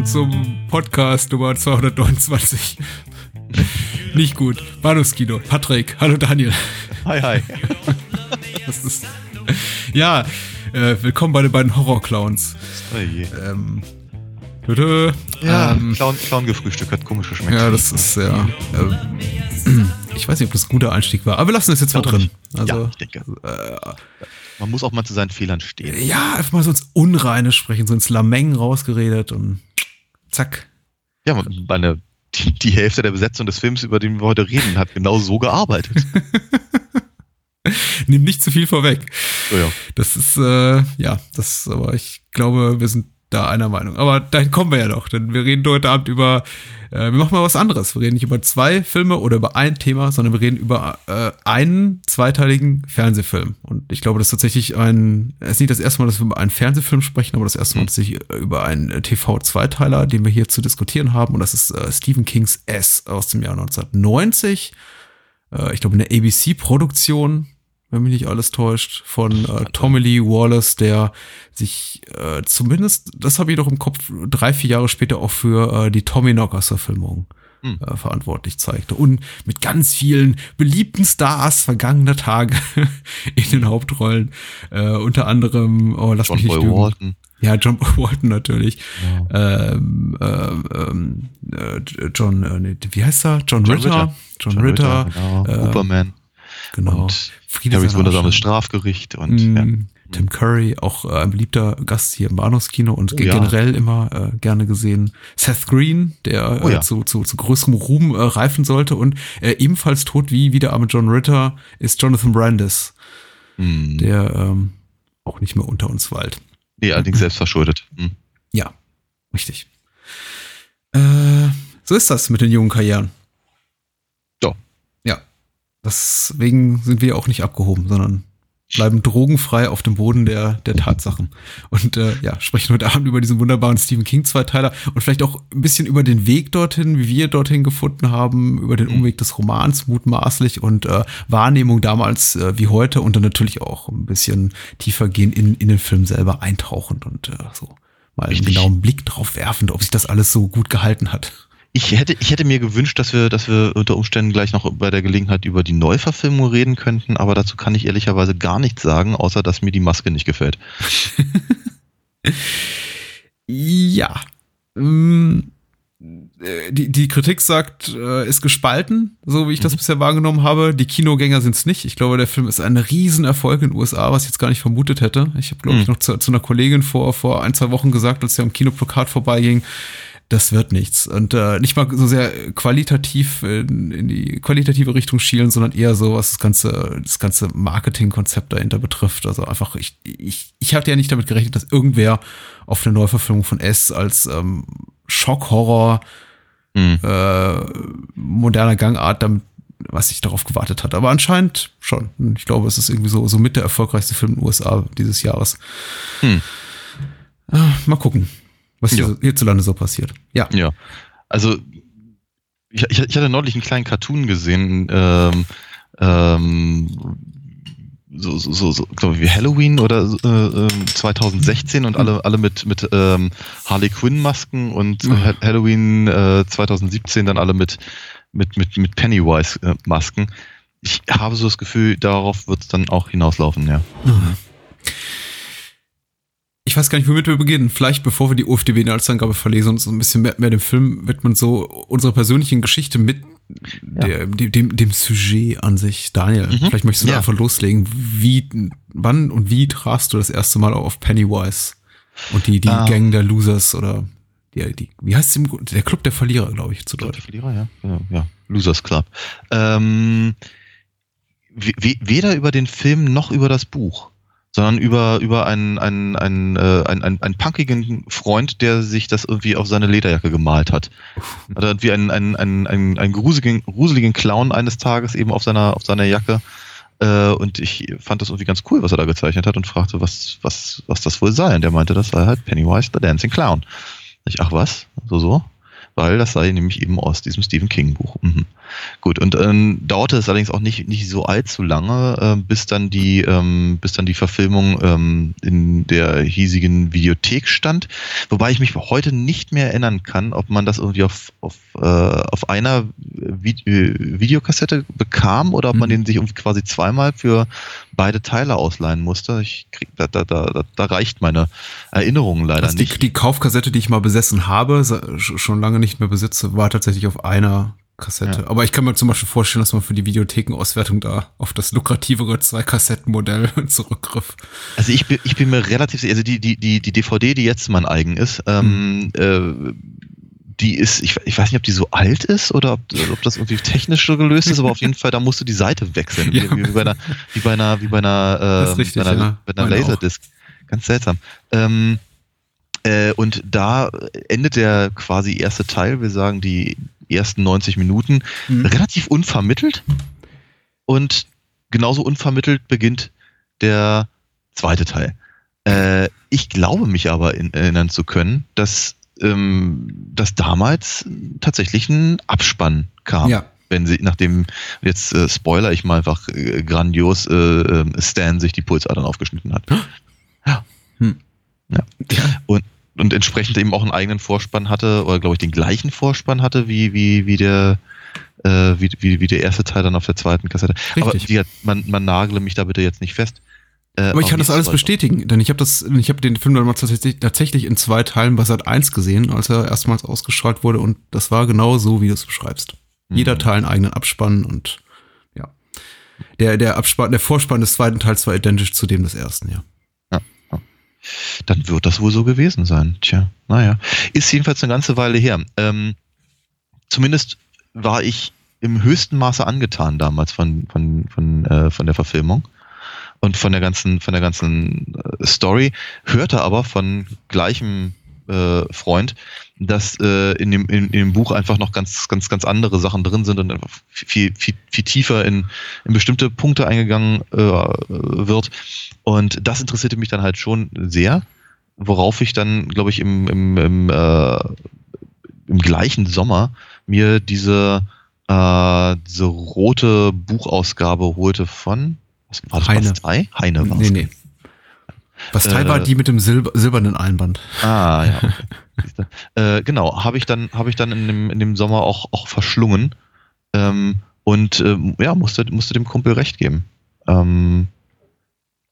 willkommen zum Podcast Nummer 229. Nicht gut. Bahnhofskino. Patrick. Hallo Daniel. Hi, hi. Das ist, ja, äh, willkommen bei den beiden Horrorclowns. Ähm. Ja, ähm, Clown, Clown gefrühstückt hat komisch geschmeckt. ja, das ist ja. Ähm, ich weiß nicht, ob das ein guter Einstieg war, aber wir lassen das jetzt mal drin. Also, ja, ich denke. Man muss auch mal zu seinen Fehlern stehen. ja, einfach mal so ins Unreine sprechen, so ins Lameng rausgeredet und zack. Ja, man- meine, die, die Hälfte der Besetzung des Films, über den wir heute reden, hat genau so gearbeitet. Nimm nicht zu viel vorweg. So, ja. Das ist, äh, ja, das, aber ich glaube, wir sind da einer Meinung. Aber dahin kommen wir ja noch, denn wir reden heute Abend über, äh, wir machen mal was anderes. Wir reden nicht über zwei Filme oder über ein Thema, sondern wir reden über äh, einen zweiteiligen Fernsehfilm. Und ich glaube, das ist tatsächlich ein, es ist nicht das erste Mal, dass wir über einen Fernsehfilm sprechen, aber das erste Mal tatsächlich äh, über einen äh, TV-Zweiteiler, den wir hier zu diskutieren haben. Und das ist äh, Stephen Kings S aus dem Jahr 1990. Äh, ich glaube, eine ABC-Produktion, wenn mich nicht alles täuscht, von äh, Tommy Lee Wallace, der sich äh, zumindest, das habe ich doch im Kopf, drei, vier Jahre später auch für äh, die Tommy Knockers-Verfilmung Hm. äh, verantwortlich zeigte. Und mit ganz vielen beliebten Stars vergangener Tage in den Hauptrollen. Äh, unter anderem, oh, lass John mich nicht Boy lügen. Walton. Ja, John Boy Walton natürlich. Ja. Ähm, ähm, äh, John, äh, wie heißt er? John, John Ritter. Ritter. John, Ritter. genau. äh, Superman. Genau. Und Friede Harrys sei wundersames. Strafgericht. Und ja. Mm, Tim Curry, auch äh, ein beliebter Gast hier im Bahnhofskino und Oh ge- ja. generell immer äh, gerne gesehen. Seth Green, der Oh äh, ja. zu, zu, zu größerem Ruhm äh, reifen sollte und äh, ebenfalls tot wie, wie der arme John Ritter ist Jonathan Brandis, Hm. der ähm, auch nicht mehr unter uns weilt. Nee, allerdings selbst verschuldet. Hm. Ja, richtig. Äh, so ist das mit den jungen Karrieren. Deswegen sind wir auch nicht abgehoben, sondern bleiben drogenfrei auf dem Boden der, der Tatsachen. Und äh, ja, sprechen heute Abend über diesen wunderbaren Stephen King-Zweiteiler und vielleicht auch ein bisschen über den Weg dorthin, wie wir dorthin gefunden haben, über den Umweg des Romans mutmaßlich und äh, Wahrnehmung damals äh, wie heute und dann natürlich auch ein bisschen tiefer gehen in, in den Film selber eintauchend und äh, so mal einen genauen Blick drauf werfend, ob sich das alles so gut gehalten hat. Ich hätte, ich hätte mir gewünscht, dass wir, dass wir unter Umständen gleich noch bei der Gelegenheit über die Neuverfilmung reden könnten, aber dazu kann ich ehrlicherweise gar nichts sagen, außer dass mir die Maske nicht gefällt. Ja. Ähm, äh, Die, die Kritik sagt, äh, ist gespalten, so wie ich das bisher wahrgenommen habe. Die Kinogänger sind es nicht. Ich glaube, der Film ist ein Riesenerfolg in den USA, was ich jetzt gar nicht vermutet hätte. Ich habe, glaube ich, Mhm. noch zu, zu einer Kollegin vor, vor ein, zwei Wochen gesagt, als er am Kinoplakat vorbeiging, das wird nichts. Und äh, nicht mal so sehr qualitativ in, in die qualitative Richtung schielen, sondern eher so, was das ganze, das ganze Marketingkonzept dahinter betrifft. Also einfach, ich, ich, ich hatte ja nicht damit gerechnet, dass irgendwer auf eine Neuverfilmung von S als ähm, Schockhorror Hm. äh, moderner Gangart damit was ich darauf gewartet hat. Aber anscheinend schon. Ich glaube, es ist irgendwie so, so mit der erfolgreichste Film in den USA dieses Jahres. Hm. Äh, mal gucken, was Ja. hier, hierzulande so passiert. Ja. Ja, also ich, ich, hatte neulich einen kleinen Cartoon gesehen, ähm, ähm, so, so, so, so glaube ich, wie Halloween oder äh, ähm, 2016 und alle, alle mit, mit ähm, Harley Quinn-Masken und Mhm. Ha- Halloween äh, 2017 dann alle mit, mit, mit, mit Pennywise-Masken. Ich habe so das Gefühl, darauf wird es dann auch hinauslaufen, ja. Ich weiß gar nicht, womit wir beginnen. Vielleicht, bevor wir die UFDB-Inhaltsangabe verlesen und so ein bisschen mehr, mehr dem Film widmen, so unsere persönlichen Geschichte mit der, dem, dem, dem Sujet an sich. Daniel, Mhm. vielleicht möchtest du Ja. einfach loslegen. Wie, wann und wie trafst du das erste Mal auf Pennywise und die, die Ähm. Gang der Losers oder die, die, wie heißt es im Der Club der Verlierer, glaube ich, zu Club Deutsch. der Verlierer, ja. ja, ja. Losers Club. Ähm, we- we- weder über den Film noch über das Buch, sondern über, über einen, einen, einen, äh, einen, einen, einen punkigen Freund, der sich das irgendwie auf seine Lederjacke gemalt hat. Hat er irgendwie einen, einen, einen, einen, einen gruseligen, gruseligen Clown eines Tages eben auf seiner, auf seiner Jacke. Äh, und ich fand das irgendwie ganz cool, was er da gezeichnet hat und fragte, was, was, was das wohl sei. Und der meinte, das sei halt Pennywise the Dancing Clown. Ich, ach was? So, so? weil das sei nämlich eben aus diesem Stephen King Buch. Mhm. Gut, und ähm, dauerte es allerdings auch nicht, nicht so allzu lange, äh, bis dann die, ähm, bis dann die Verfilmung ähm, in der hiesigen Videothek stand. Wobei ich mich heute nicht mehr erinnern kann, ob man das irgendwie auf, auf, äh, auf einer Vi äh, Videokassette bekam oder ob man mhm. den sich irgendwie quasi zweimal für beide Teile ausleihen musste. Ich krieg, da, da, da, da reicht meine Erinnerung leider also die, nicht. Die Kaufkassette, die ich mal besessen habe, schon lange nicht mehr besitze, war tatsächlich auf einer Kassette. Ja. Aber ich kann mir zum Beispiel vorstellen, dass man für die Videothekenauswertung da auf das lukrativere Zwei-Kassetten-Modell zurückgriff. Also ich bin, ich bin mir relativ sicher, also die, die, die, die DVD, die jetzt mein eigen ist, ähm, hm. äh, die ist, ich, ich weiß nicht, ob die so alt ist oder ob, ob das irgendwie technisch so gelöst ist, aber auf jeden Fall, da musst du die Seite wechseln. Ja. Wie, wie, bei einer, wie bei einer, wie bei einer, äh, richtig, bei einer, ja. bei einer Laserdisc. Ganz seltsam. Ähm, äh, und da endet der quasi erste Teil, wir sagen die ersten 90 Minuten, mhm. relativ unvermittelt. Und genauso unvermittelt beginnt der zweite Teil. Äh, ich glaube mich aber in, erinnern zu können, dass, ähm, dass damals tatsächlich ein Abspann kam. Ja. Wenn sie, nachdem, jetzt äh, spoiler ich mal einfach äh, grandios, äh, ähm, Stan sich die Pulsadern aufgeschnitten hat. Ja. Hm. ja. Und, und entsprechend eben auch einen eigenen Vorspann hatte, oder glaube ich den gleichen Vorspann hatte, wie, wie, wie der äh, wie, wie, wie der erste Teil dann auf der zweiten Kassette. Richtig. Aber die, man, man nagle mich da bitte jetzt nicht fest. Äh, Aber ich kann das alles bestätigen, denn ich habe das, ich habe den Film dann mal tatsächlich, tatsächlich in zwei Teilen bei Sat 1 gesehen, als er erstmals ausgestrahlt wurde und das war genau so, wie du es beschreibst. Mhm. Jeder Teil einen eigenen Abspann und ja. Der, der Abspann, der Vorspann des zweiten Teils war identisch zu dem des ersten, ja. Dann wird das wohl so gewesen sein. Tja, naja. Ist jedenfalls eine ganze Weile her. Ähm, zumindest war ich im höchsten Maße angetan damals von, von, von, äh, von der Verfilmung und von der ganzen, von der ganzen äh, Story, hörte aber von gleichem äh, Freund, dass äh, in, dem, in, in, dem Buch einfach noch ganz, ganz, ganz andere Sachen drin sind und einfach viel, viel, viel tiefer in, in bestimmte Punkte eingegangen äh, wird. Und das interessierte mich dann halt schon sehr, worauf ich dann, glaube ich, im, im, im, äh, im gleichen Sommer mir diese, äh, diese rote Buchausgabe holte von was war das? Heine. Bastei? Heine war Nee, nee. Bastei äh, war die mit dem Silber, silbernen Einband. Ah, ja. Äh, genau, habe ich dann, habe ich dann in dem, in dem Sommer auch, auch verschlungen. Ähm, und ähm, ja, musste, musste dem Kumpel recht geben. Ähm,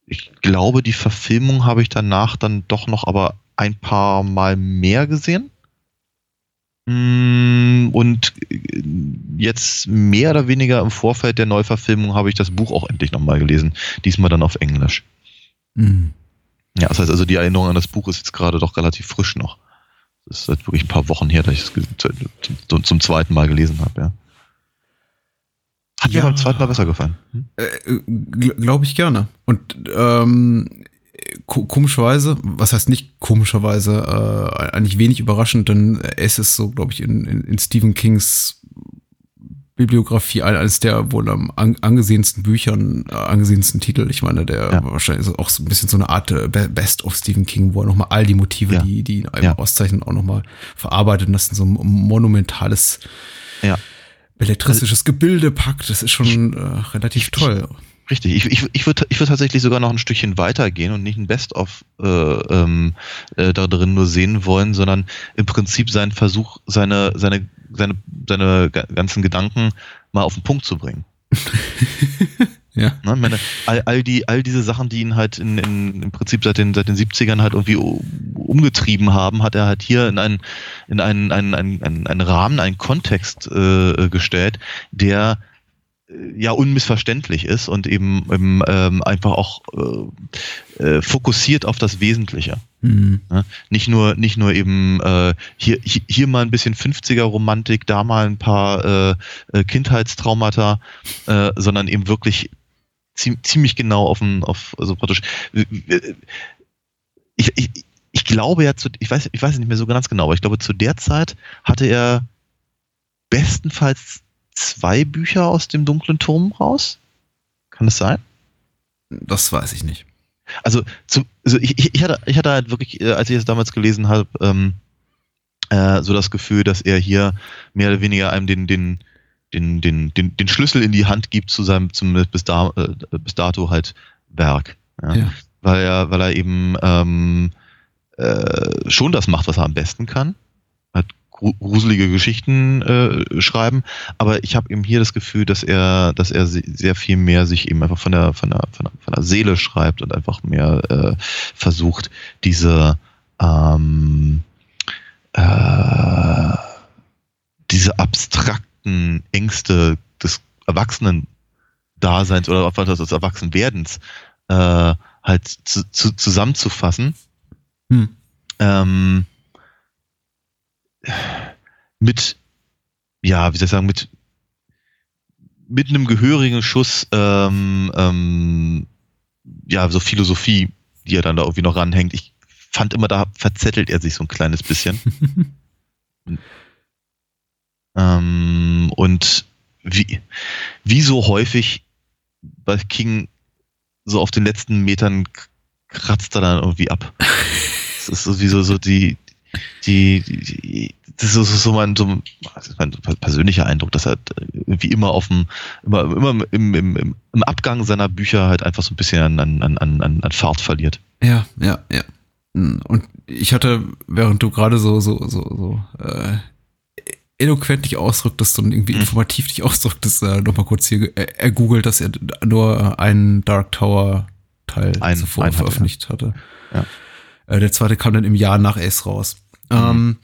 ich glaube, die Verfilmung habe ich danach dann doch noch aber ein paar Mal mehr gesehen. Mm, und äh, jetzt mehr oder weniger im Vorfeld der Neuverfilmung habe ich das Buch auch endlich nochmal gelesen. Diesmal dann auf Englisch. Mhm. Ja, das heißt also, die Erinnerung an das Buch ist jetzt gerade doch relativ frisch noch. Das ist halt wirklich ein paar Wochen her, dass ich es zum zweiten Mal gelesen habe, ja. Hat ja. mir beim zweiten Mal besser gefallen. Hm? Äh, Glaube ich gerne. Und ähm, komischerweise, was heißt nicht komischerweise, äh, eigentlich wenig überraschend, denn es ist so, glaube ich, in, in, in Stephen Kings Bibliografie eines der wohl am angesehensten Büchern, äh, angesehensten Titel. Ich meine, der ja. wahrscheinlich ist auch so ein bisschen so eine Art äh, Best of Stephen King, wo er nochmal all die Motive, ja. die, die ihn ja. auszeichnen, auch nochmal verarbeitet und das in so ein monumentales, ja. belletristisches Gebilde packt. Das ist schon äh, relativ toll. Richtig, ich, ich, ich würde ich würd tatsächlich sogar noch ein Stückchen weitergehen und nicht ein Best-of äh, ähm, äh, da drin nur sehen wollen, sondern im Prinzip seinen Versuch, seine, seine seine, seine ganzen Gedanken mal auf den Punkt zu bringen. ja. Ne, meine, all, all, die, all diese Sachen, die ihn halt in, in, im Prinzip seit den, seit den 70ern halt irgendwie umgetrieben haben, hat er halt hier in einen, in einen, einen, einen, einen Rahmen, einen Kontext äh, gestellt, der ja unmissverständlich ist und eben, eben ähm, einfach auch äh, äh, fokussiert auf das Wesentliche. Mhm. Ja, nicht nur nicht nur eben äh, hier, hier mal ein bisschen 50er Romantik, da mal ein paar äh, äh, Kindheitstraumata, äh, sondern eben wirklich ziemlich genau auf dem auf also praktisch ich, ich, ich glaube ja zu, ich weiß ich weiß nicht mehr so ganz genau, aber ich glaube zu der Zeit hatte er bestenfalls zwei Bücher aus dem dunklen Turm raus? Kann das sein? Das weiß ich nicht. Also, zum, also ich, ich, hatte, ich hatte halt wirklich, äh, als ich es damals gelesen habe, ähm, äh, so das Gefühl, dass er hier mehr oder weniger einem den, den, den, den, den, den Schlüssel in die Hand gibt zu seinem, zumindest bis, da, äh, bis dato halt Werk. Ja? ja. Weil er, weil er eben ähm, äh, schon das macht, was er am besten kann. Gruselige Geschichten äh, schreiben, aber ich habe eben hier das Gefühl, dass er, dass er sehr viel mehr sich eben einfach von der, von der, von der, von der Seele schreibt und einfach mehr äh, versucht, diese ähm, äh, diese abstrakten Ängste des Erwachsenen-Daseins oder auch des Erwachsenwerdens äh, halt zu, zu, zusammenzufassen. Hm. Ähm, mit, ja, wie soll ich sagen, mit, mit einem gehörigen Schuss, ähm, ähm, ja, so Philosophie, die er dann da irgendwie noch ranhängt. Ich fand immer, da verzettelt er sich so ein kleines bisschen. ähm, und wie, wie so häufig bei King so auf den letzten Metern kratzt er dann irgendwie ab. Das ist so wie so, so die, die, die, das ist so mein, so mein persönlicher Eindruck, dass er irgendwie immer auf dem, immer, immer im, im, im Abgang seiner Bücher halt einfach so ein bisschen an, an, an, an Fahrt verliert. Ja, ja, ja. Und ich hatte, während du gerade so, so, so, so äh, eloquent dich ausdrücktest und irgendwie mhm. informativ dich ausdrücktest, äh, nochmal kurz hier äh, ergoogelt, dass er nur einen Dark Tower Teil ein, zuvor veröffentlicht hatte. Ja. Äh, der zweite kam dann im Jahr nach Ace raus. Mhm.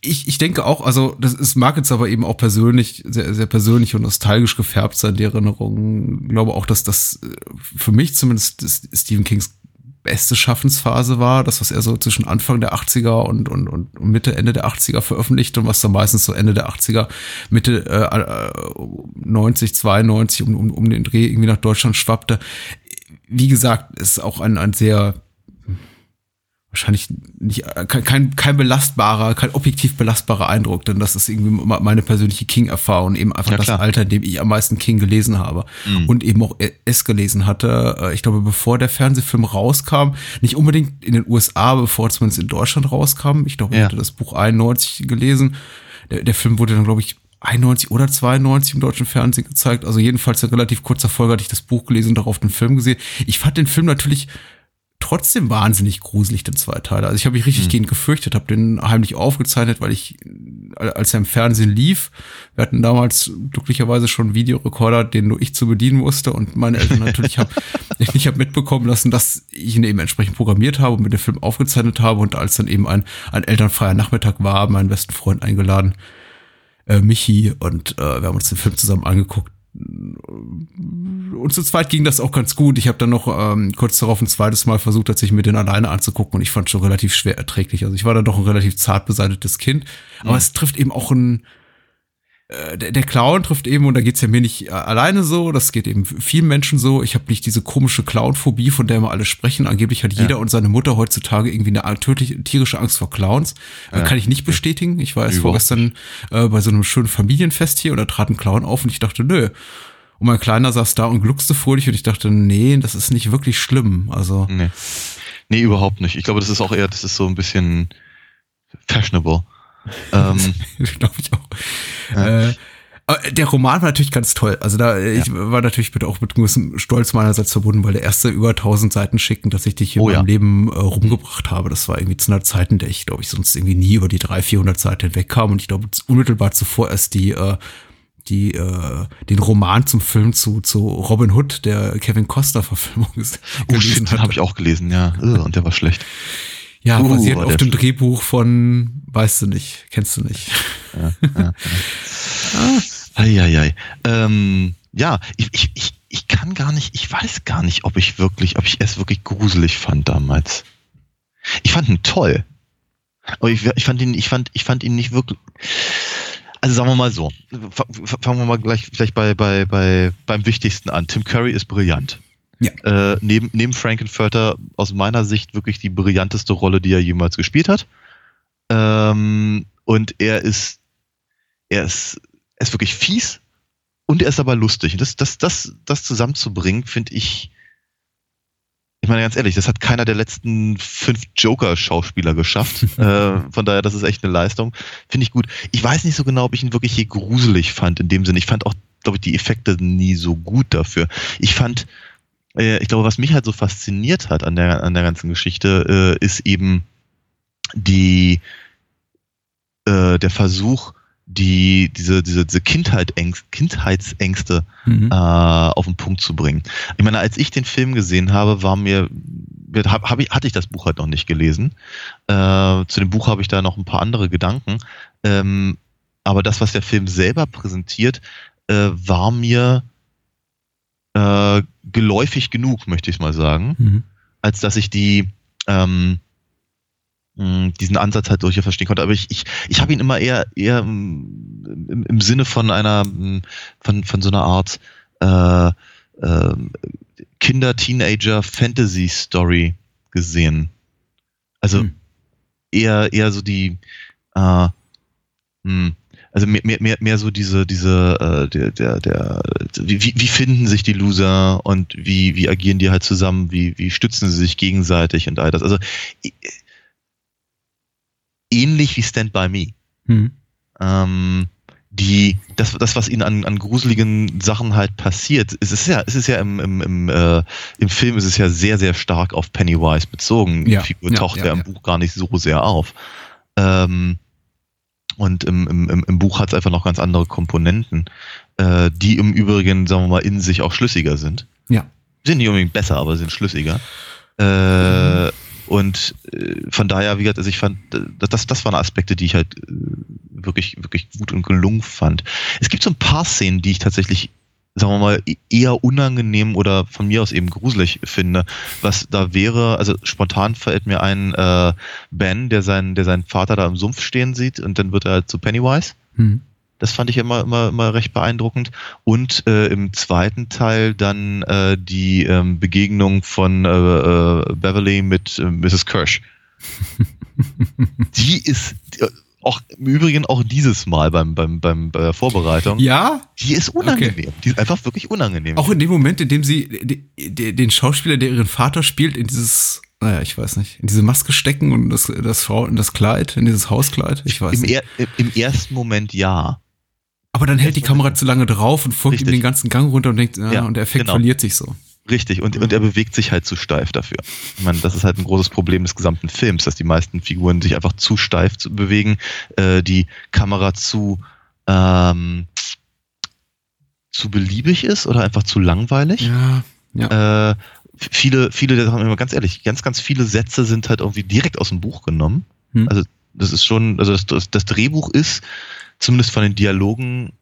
Ich, ich denke auch, also das ist, mag jetzt aber eben auch persönlich, sehr, sehr persönlich und nostalgisch gefärbt sein, die Erinnerung. Ich glaube auch, dass das äh, für mich zumindest Stephen Kings beste Schaffensphase war, das, was er so zwischen Anfang der 80er und, und, und Mitte, Ende der 80er veröffentlicht und was dann meistens so Ende der 80er, Mitte äh, 90, 92 um, um, um den Dreh irgendwie nach Deutschland schwappte. Wie gesagt, ist auch ein, ein sehr wahrscheinlich nicht kein, kein belastbarer, kein objektiv belastbarer Eindruck, denn das ist irgendwie meine persönliche King-Erfahrung, eben einfach ja, das Alter, in dem ich am meisten King gelesen habe mhm. und eben auch es gelesen hatte. Äh, ich glaube, bevor der Fernsehfilm rauskam, nicht unbedingt in den USA, bevor zumindest in Deutschland rauskam. Ich glaube, ich ja. hatte das Buch 91 gelesen. Der, der Film wurde dann, glaube ich, 91 oder 92 im deutschen Fernsehen gezeigt. Also jedenfalls in relativ kurzer Folge hatte ich das Buch gelesen und darauf den Film gesehen. Ich fand den Film natürlich trotzdem wahnsinnig gruselig, den zwei Teile. Also ich habe mich richtig mhm. gegen gefürchtet, habe den heimlich aufgezeichnet, weil ich, als er im Fernsehen lief, wir hatten damals glücklicherweise schon einen Videorekorder, den nur ich zu bedienen musste und meine Eltern natürlich haben, ich nicht habe mitbekommen lassen, dass ich ihn eben entsprechend programmiert habe und mit dem Film aufgezeichnet habe und als dann eben ein, ein elternfreier Nachmittag war, meinen besten Freund eingeladen, äh, Michi, und äh, wir haben uns den Film zusammen angeguckt und zu zweit ging das auch ganz gut. Ich habe dann noch ähm, kurz darauf ein zweites Mal versucht, tatsächlich mir den alleine anzugucken und ich fand schon relativ schwer erträglich. Also ich war dann doch ein relativ zart beseitetes Kind. Aber mhm. es trifft eben auch ein, äh, der, der Clown trifft eben, und da geht's ja mir nicht äh, alleine so, das geht eben vielen Menschen so. Ich habe nicht diese komische Clownphobie, von der immer alle sprechen. Angeblich hat jeder ja. und seine Mutter heutzutage irgendwie eine tödliche, tierische Angst vor Clowns. Ja. Kann ich nicht bestätigen. Ich war erst vorgestern äh, bei so einem schönen Familienfest hier und da trat ein Clown auf und ich dachte, nö. Und mein Kleiner saß da und gluckste fröhlich und ich dachte, nee, das ist nicht wirklich schlimm. Also. Nee. Nee, überhaupt nicht. Ich glaube, das ist auch eher, das ist so ein bisschen fashionable ähm, Glaube ich auch. Ja. Äh, der Roman war natürlich ganz toll. Also da, ja. ich war natürlich mit, auch mit gewissem Stolz meinerseits verbunden, weil der erste über 1000 Seiten schicken, dass ich dich hier oh, in meinem ja. Leben äh, rumgebracht habe. Das war irgendwie zu einer Zeit, in der ich, glaube ich, sonst irgendwie nie über die 300, 400 Seiten hinwegkam. Und ich glaube, unmittelbar zuvor erst die, äh, die, äh, den Roman zum Film zu, zu Robin Hood, der Kevin Costner Verfilmung ist. Oh, gelesen habe ich auch gelesen, ja. Und der war schlecht. Ja, uh, basiert auf dem Drehbuch von, weißt du nicht, kennst du nicht. Ja, ja, ja. Eieiei. Ähm, ja, ich, ich, ich, ich kann gar nicht, ich weiß gar nicht, ob ich wirklich, ob ich es wirklich gruselig fand damals. Ich fand ihn toll. Aber ich, ich fand ihn, ich fand, ich fand ihn nicht wirklich. Also sagen wir mal so, fangen wir mal gleich vielleicht bei, bei, bei, beim Wichtigsten an. Tim Curry ist brillant. Ja. Äh, neben, neben Frankenfurter aus meiner Sicht wirklich die brillanteste Rolle, die er jemals gespielt hat. Ähm, und er ist, er ist, er ist wirklich fies und er ist aber lustig. Und das, das, das, das zusammenzubringen, finde ich, ich meine ganz ehrlich, das hat keiner der letzten fünf Joker-Schauspieler geschafft. äh, von daher, das ist echt eine Leistung. Finde ich gut. Ich weiß nicht so genau, ob ich ihn wirklich hier gruselig fand in dem Sinne. Ich fand auch, glaube ich, die Effekte nie so gut dafür. Ich fand, äh, ich glaube, was mich halt so fasziniert hat an der, an der ganzen Geschichte, äh, ist eben die, äh, der Versuch, die, diese, diese, diese Kindheit Ängst, Kindheitsängste mhm. äh, auf den Punkt zu bringen. Ich meine, als ich den Film gesehen habe, war mir, hab, hab ich, hatte ich das Buch halt noch nicht gelesen. Äh, zu dem Buch habe ich da noch ein paar andere Gedanken. Ähm, aber das, was der Film selber präsentiert, äh, war mir äh, geläufig genug, möchte ich mal sagen, mhm. als dass ich die ähm, diesen Ansatz halt durchaus verstehen konnte. Aber ich, ich, ich habe ihn immer eher, eher im, im Sinne von einer, von, von so einer Art äh, äh, Kinder-Teenager-Fantasy-Story gesehen. Also hm. eher, eher so die, äh, mh, also mehr, mehr, mehr so diese, diese, äh, der, der, der, wie, wie finden sich die Loser und wie, wie agieren die halt zusammen, wie, wie stützen sie sich gegenseitig und all das. Also ähnlich wie Stand By Me. Hm. Ähm, die, das, das, was ihnen an, an gruseligen Sachen halt passiert, es ist ja, es ist ja im, im, im, äh, im Film ist es ja sehr, sehr stark auf Pennywise bezogen. Ja, die Figur ja, taucht ja, ja, im Buch gar nicht so sehr auf. Ähm, und im, im, im Buch hat es einfach noch ganz andere Komponenten, äh, die im Übrigen, sagen wir mal, in sich auch schlüssiger sind. Ja. Sind nicht unbedingt besser, aber sind schlüssiger. Äh, mhm. Und äh, von daher, wie gesagt, also ich fand, äh, das, das waren Aspekte, die ich halt äh, wirklich, wirklich gut und gelungen fand. Es gibt so ein paar Szenen, die ich tatsächlich, sagen wir mal, eher unangenehm oder von mir aus eben gruselig finde. Was da wäre, also spontan fällt mir ein äh, Ben, der seinen, der seinen Vater da im Sumpf stehen sieht und dann wird er zu Pennywise. Hm. Das fand ich immer, immer, immer recht beeindruckend. Und äh, im zweiten Teil dann äh, die ähm, Begegnung von äh, äh Beverly mit äh, Mrs. Kirsch. die ist äh, auch im Übrigen auch dieses Mal beim, beim, beim, bei der Vorbereitung. Ja? Die ist unangenehm. Okay. Die ist einfach wirklich unangenehm. Auch in dem Moment, in dem sie den Schauspieler, der ihren Vater spielt, in dieses naja, ich weiß nicht, in diese Maske stecken und das, das Frau in das Kleid, in dieses Hauskleid, ich weiß Im, nicht. Er, Im ersten Moment ja. Aber dann hält die Kamera zu lange drauf und folgt Richtig. ihm den ganzen Gang runter und denkt, ja, ja und der Effekt genau. verliert sich so. Richtig, und, und er bewegt sich halt zu steif dafür. Ich meine, das ist halt ein großes Problem des gesamten Films, dass die meisten Figuren sich einfach zu steif zu bewegen, äh, die Kamera zu, ähm, zu beliebig ist oder einfach zu langweilig. Ja, ja. Äh, viele, viele, der sagen immer ganz ehrlich, ganz, ganz viele Sätze sind halt irgendwie direkt aus dem Buch genommen. Hm. Also das ist schon, also das, das Drehbuch ist zumindest von den Dialogen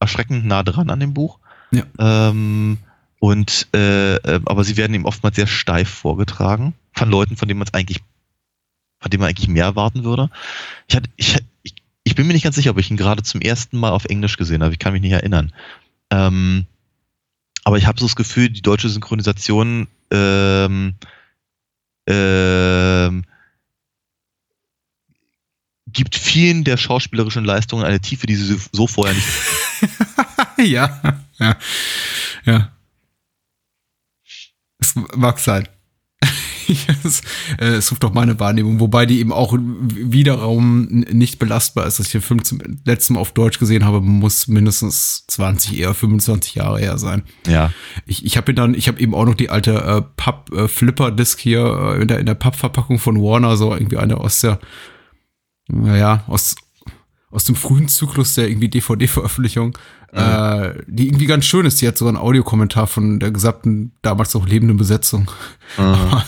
erschreckend nah dran an dem Buch. Ja. Ähm, und äh, äh aber sie werden ihm oftmals sehr steif vorgetragen von Leuten, von denen man es eigentlich, von denen man eigentlich mehr erwarten würde. Ich hatte, ich, ich, ich bin mir nicht ganz sicher, ob ich ihn gerade zum ersten Mal auf Englisch gesehen habe. Ich kann mich nicht erinnern. Ähm, aber ich habe so das Gefühl, die deutsche Synchronisation ähm, ähm, gibt vielen der schauspielerischen Leistungen eine Tiefe, die sie so vorher nicht. ja, ja, ja. Es mag sein. es, äh, es ruft doch meine Wahrnehmung, wobei die eben auch wiederum nicht belastbar ist. Dass ich den Film zum letzten Mal auf Deutsch gesehen habe, muss mindestens 20, eher 25 Jahre her sein. Ja. Ich, ich habe dann, ich habe eben auch noch die alte äh, Papp-Flipper-Disc äh, hier äh, in der, in der Pappverpackung von Warner, so irgendwie eine aus der naja, aus, aus dem frühen Zyklus der irgendwie DVD-Veröffentlichung, mhm. äh, die irgendwie ganz schön ist. Die hat sogar einen Audiokommentar von der gesamten, damals noch lebenden Besetzung. Mhm. Aber,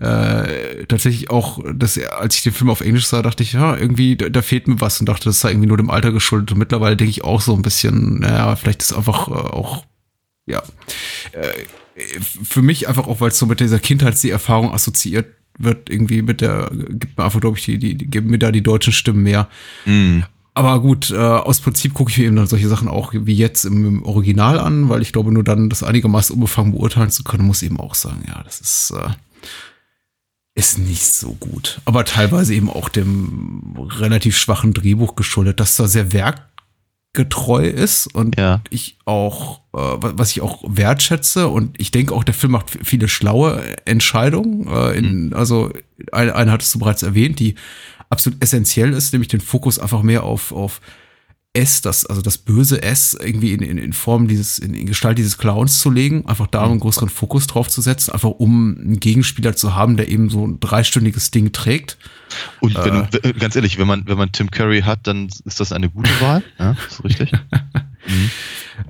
äh, tatsächlich auch, dass als ich den Film auf Englisch sah, dachte ich, ja, irgendwie, da, da, fehlt mir was und dachte, das sei irgendwie nur dem Alter geschuldet. Und mittlerweile denke ich auch so ein bisschen, naja, vielleicht ist einfach äh, auch, ja, äh, für mich einfach auch, weil es so mit dieser Kindheitserfahrung assoziiert wird irgendwie mit der, gibt mir einfach, glaube ich, die, die, die geben mir da die deutschen Stimmen mehr. Mm. Aber gut, äh, aus Prinzip gucke ich mir eben dann solche Sachen auch wie jetzt im, im, Original an, weil ich glaube, nur dann das einigermaßen unbefangen beurteilen zu können, muss eben auch sagen, ja, das ist, äh, ist nicht so gut. Aber teilweise eben auch dem relativ schwachen Drehbuch geschuldet, das zwar sehr werk getreu ist und ja. ich auch, äh, was ich auch wertschätze und ich denke auch, der Film macht viele schlaue Entscheidungen. Äh, in, mhm. Also eine, eine hattest du bereits erwähnt, die absolut essentiell ist, nämlich den Fokus einfach mehr auf, auf S, das, also das böse S irgendwie in, in, in Form dieses, in, in Gestalt dieses Clowns zu legen, einfach da einen größeren Fokus drauf zu setzen, einfach um einen Gegenspieler zu haben, der eben so ein dreistündiges Ding trägt. Und wenn, äh, ganz ehrlich, wenn man, wenn man Tim Curry hat, dann ist das eine gute Wahl, ja, ist richtig. mhm.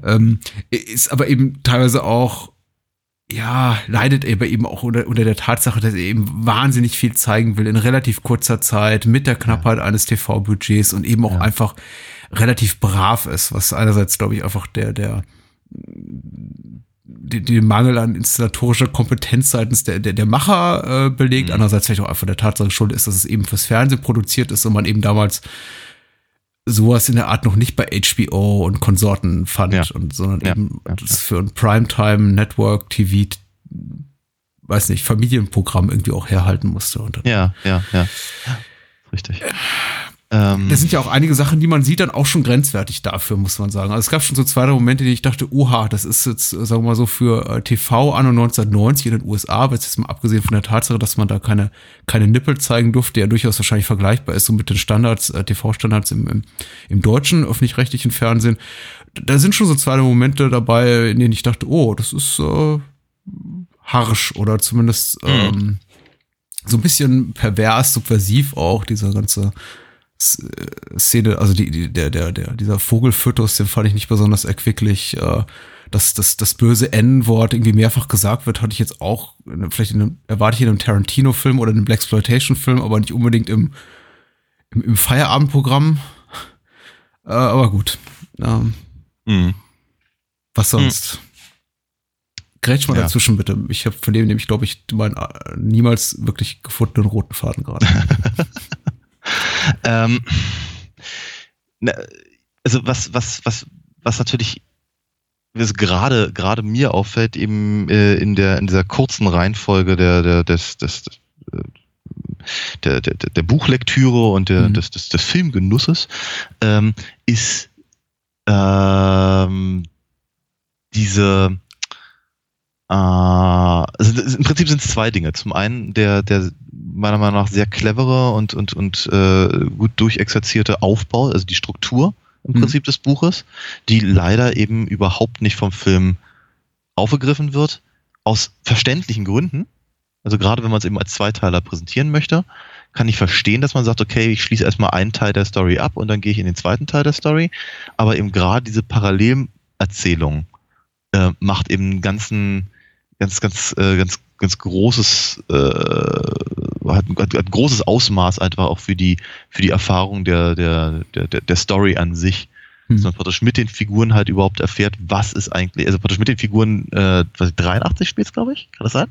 ähm, ist aber eben teilweise auch ja, leidet er eben auch unter, unter der Tatsache, dass er eben wahnsinnig viel zeigen will in relativ kurzer Zeit mit der Knappheit ja. eines TV-Budgets und eben auch ja. einfach relativ brav ist, was einerseits, glaube ich, einfach der, der, den, Mangel an inszenatorischer Kompetenz seitens der, der, der Macher äh, belegt, mhm. andererseits vielleicht auch einfach der Tatsache schuld ist, dass es eben fürs Fernsehen produziert ist und man eben damals sowas in der Art noch nicht bei HBO und Konsorten fand, ja. und, sondern ja. eben ja. das für ein Primetime Network TV, weiß nicht, Familienprogramm irgendwie auch herhalten musste. Und ja, ja, ja. Richtig. Ähm, das sind ja auch einige Sachen, die man sieht, dann auch schon grenzwertig dafür, muss man sagen. Also es gab schon so zwei drei Momente, die ich dachte, oha, das ist jetzt, sagen wir mal so, für äh, TV anno 1990 in den USA, aber jetzt mal abgesehen von der Tatsache, dass man da keine, keine Nippel zeigen durfte, der durchaus wahrscheinlich vergleichbar ist so mit den Standards, äh, TV-Standards im, im, im deutschen öffentlich-rechtlichen Fernsehen. Da sind schon so zwei Momente dabei, in denen ich dachte, oh, das ist äh, harsch oder zumindest mhm. ähm, so ein bisschen pervers, subversiv auch, dieser ganze Szene, also die, die, der, der, der, dieser Vogelfötus, den fand ich nicht besonders erquicklich. Äh, dass das, das böse N-Wort irgendwie mehrfach gesagt wird, hatte ich jetzt auch, vielleicht in einem, erwarte ich in einem Tarantino-Film oder einem Blaxploitation-Film, aber nicht unbedingt im, im, im Feierabendprogramm. Äh, aber gut. Ähm, mhm. Was sonst? Mhm. Grätsch mal ja. dazwischen, bitte. Ich habe von dem nämlich, glaube ich, meinen äh, niemals wirklich gefundenen roten Faden gerade. ähm, also was, was, was, was natürlich was gerade gerade mir auffällt eben äh, in der in dieser kurzen Reihenfolge der der des, des, äh, der, der, der Buchlektüre und der, mhm. des, des, des Filmgenusses ähm, ist ähm, diese also im Prinzip sind es zwei Dinge. Zum einen der, der meiner Meinung nach sehr clevere und, und, und äh, gut durchexerzierte Aufbau, also die Struktur im mhm. Prinzip des Buches, die leider eben überhaupt nicht vom Film aufgegriffen wird, aus verständlichen Gründen. Also gerade wenn man es eben als Zweiteiler präsentieren möchte, kann ich verstehen, dass man sagt, okay, ich schließe erstmal einen Teil der Story ab und dann gehe ich in den zweiten Teil der Story. Aber eben gerade diese Parallelerzählung äh, macht eben einen ganzen, ganz, ganz, äh, ganz, ganz großes, äh, hat, hat, hat großes Ausmaß einfach auch für die, für die Erfahrung der, der, der, der Story an sich. Hm. Dass man praktisch mit den Figuren halt überhaupt erfährt, was ist eigentlich, also praktisch mit den Figuren, äh, was 83 spielt glaube ich, kann das sein?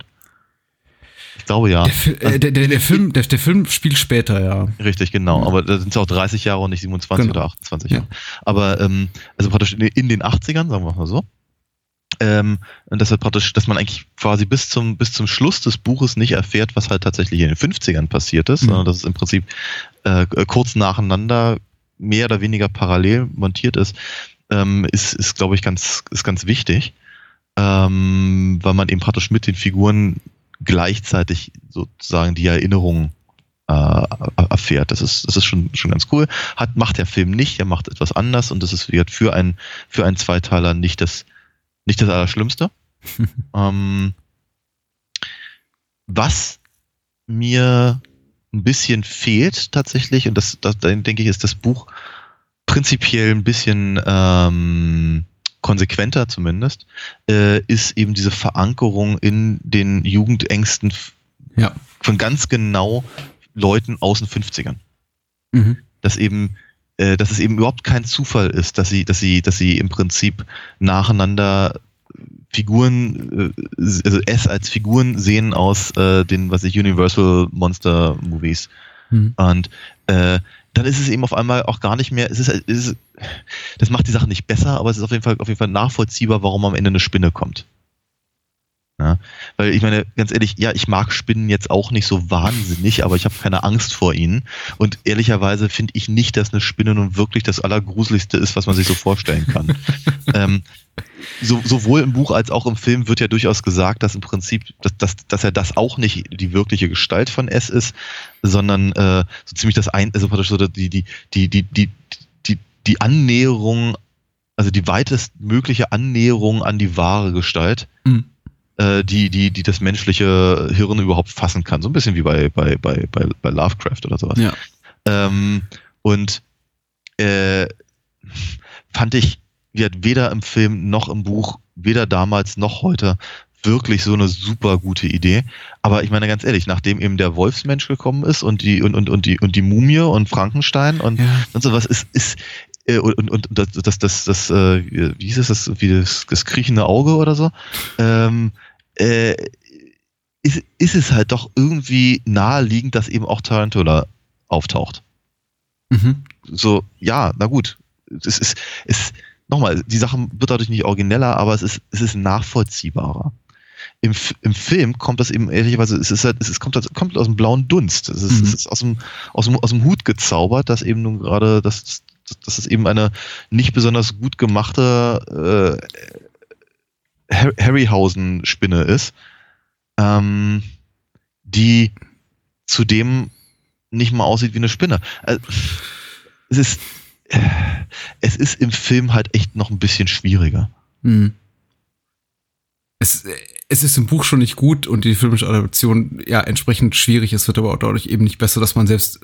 Ich glaube ja. Der, äh, der, der, der, Film, der, der Film spielt später, ja. Richtig, genau. Aber da sind es auch 30 Jahre und nicht 27 genau. oder 28 Jahre. Ja. Aber ähm, also praktisch in, in den 80ern, sagen wir mal so. Ähm, und das praktisch, dass man eigentlich quasi bis zum, bis zum Schluss des Buches nicht erfährt, was halt tatsächlich in den 50ern passiert ist, mhm. sondern dass es im Prinzip äh, kurz nacheinander mehr oder weniger parallel montiert ist, ähm, ist, ist glaube ich, ganz, ist ganz wichtig, ähm, weil man eben praktisch mit den Figuren gleichzeitig sozusagen die Erinnerungen äh, erfährt. Das ist, das ist schon, schon ganz cool. Hat, macht der Film nicht, er macht etwas anders und das ist für einen, für einen Zweiteiler nicht das, nicht das Allerschlimmste. ähm, was mir ein bisschen fehlt tatsächlich, und das, das denke ich, ist das Buch prinzipiell ein bisschen ähm, konsequenter zumindest, äh, ist eben diese Verankerung in den Jugendängsten ja. von ganz genau Leuten aus den 50ern. Mhm. Dass eben äh, dass es eben überhaupt kein Zufall ist, dass sie, dass sie, dass sie im Prinzip nacheinander Figuren, äh, also S als Figuren sehen aus äh, den, was ich, Universal Monster Movies. Mhm. Und äh, dann ist es eben auf einmal auch gar nicht mehr, es ist, es ist, das macht die Sache nicht besser, aber es ist auf jeden Fall, auf jeden Fall nachvollziehbar, warum am Ende eine Spinne kommt. Ja, weil ich meine, ganz ehrlich, ja, ich mag Spinnen jetzt auch nicht so wahnsinnig, aber ich habe keine Angst vor ihnen. Und ehrlicherweise finde ich nicht, dass eine Spinne nun wirklich das Allergruseligste ist, was man sich so vorstellen kann. ähm, so, sowohl im Buch als auch im Film wird ja durchaus gesagt, dass im Prinzip, dass, dass, dass er das auch nicht die wirkliche Gestalt von S ist, sondern äh, so ziemlich das ein, also praktisch so die, die, die, die, die, die, die Annäherung, also die weitestmögliche Annäherung an die wahre Gestalt. Mhm äh, die, die, die das menschliche Hirn überhaupt fassen kann. So ein bisschen wie bei, bei, bei, bei, bei Lovecraft oder sowas. Ja. Ähm, und äh, fand ich, wie hat weder im Film noch im Buch, weder damals noch heute, wirklich so eine super gute Idee. Aber ich meine ganz ehrlich, nachdem eben der Wolfsmensch gekommen ist und die und, und, und die und die Mumie und Frankenstein und, ja. und sowas ist, ist äh, und, und, und das, das, das, das, äh, wie hieß es, das, wie das, das kriechende Auge oder so, ähm, äh, ist, ist es halt doch irgendwie naheliegend, dass eben auch Tarantula auftaucht. Mhm. So, ja, na gut. Es ist, es, nochmal, die Sache wird dadurch nicht origineller, aber es ist, es ist nachvollziehbarer. Im, Im Film kommt das eben ehrlicherweise, es ist halt, es ist, kommt, das, kommt aus dem blauen Dunst. Es ist, mhm. es ist aus, dem, aus, dem, aus dem Hut gezaubert, dass eben nun gerade, dass, dass es eben eine nicht besonders gut gemachte äh, Harryhausen-Spinne ist, ähm, die zudem nicht mal aussieht wie eine Spinne. Also, es ist, es ist im Film halt echt noch ein bisschen schwieriger. Hm. Es, es ist im Buch schon nicht gut und die filmische Adaption ja entsprechend schwierig. Es wird aber auch dadurch eben nicht besser, dass man selbst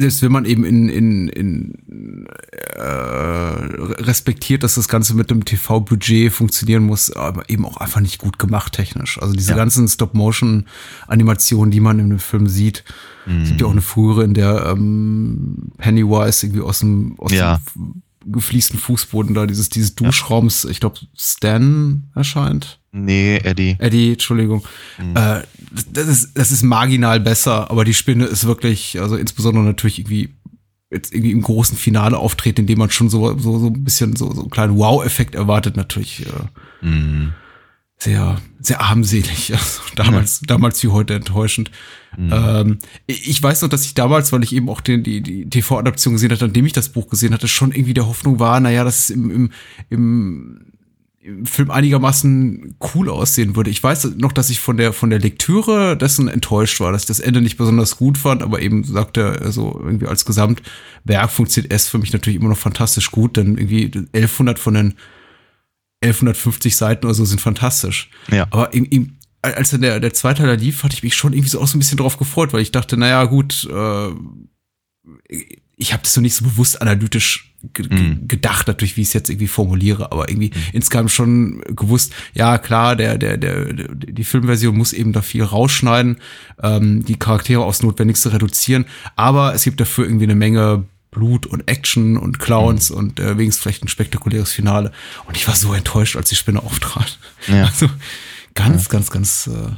selbst wenn man eben in, in, in äh, respektiert, dass das Ganze mit dem TV-Budget funktionieren muss, aber eben auch einfach nicht gut gemacht technisch. Also diese ja. ganzen Stop-Motion-Animationen, die man in dem Film sieht, mhm. es gibt ja auch eine frühere, in der ähm, Pennywise irgendwie aus dem, aus ja. dem gefliesten Fußboden da dieses, dieses Duschraums, ich glaube, Stan erscheint. Nee, Eddie. Eddie, Entschuldigung. Mhm. Äh, das, ist, das ist marginal besser, aber die Spinne ist wirklich, also insbesondere natürlich irgendwie jetzt irgendwie im großen Finale auftreten, in dem man schon so, so, so ein bisschen so, so einen kleinen Wow-Effekt erwartet, natürlich äh, mhm. Sehr, sehr armselig. Also damals, ja. damals wie heute enttäuschend. Mhm. Ähm, ich weiß noch, dass ich damals, weil ich eben auch den, die, die TV-Adaption gesehen hatte, nachdem ich das Buch gesehen hatte, schon irgendwie der Hoffnung war, naja, dass es im, im, im im Film einigermaßen cool aussehen würde. Ich weiß noch, dass ich von der von der Lektüre dessen enttäuscht war, dass ich das Ende nicht besonders gut fand, aber eben sagte also irgendwie als Gesamtwerk funktioniert es für mich natürlich immer noch fantastisch gut, denn irgendwie 1100 von den 1150 Seiten oder so sind fantastisch. Ja. Aber irgendwie als dann der, der Zweiteiler lief, hatte ich mich schon irgendwie so auch so ein bisschen drauf gefreut, weil ich dachte, naja, gut, äh, ich habe das so nicht so bewusst analytisch mhm. gedacht, natürlich, wie ich es jetzt irgendwie formuliere, aber irgendwie mhm. insgesamt schon gewusst, ja klar, der, der, der, die Filmversion muss eben da viel rausschneiden, ähm, die Charaktere aufs Notwendigste reduzieren, aber es gibt dafür irgendwie eine Menge Blut und Action und Clowns mhm. und äh, wenigstens vielleicht ein spektakuläres Finale. Und ich war so enttäuscht, als die Spinne auftrat. Ja. Also ganz, ja. ganz, ganz äh,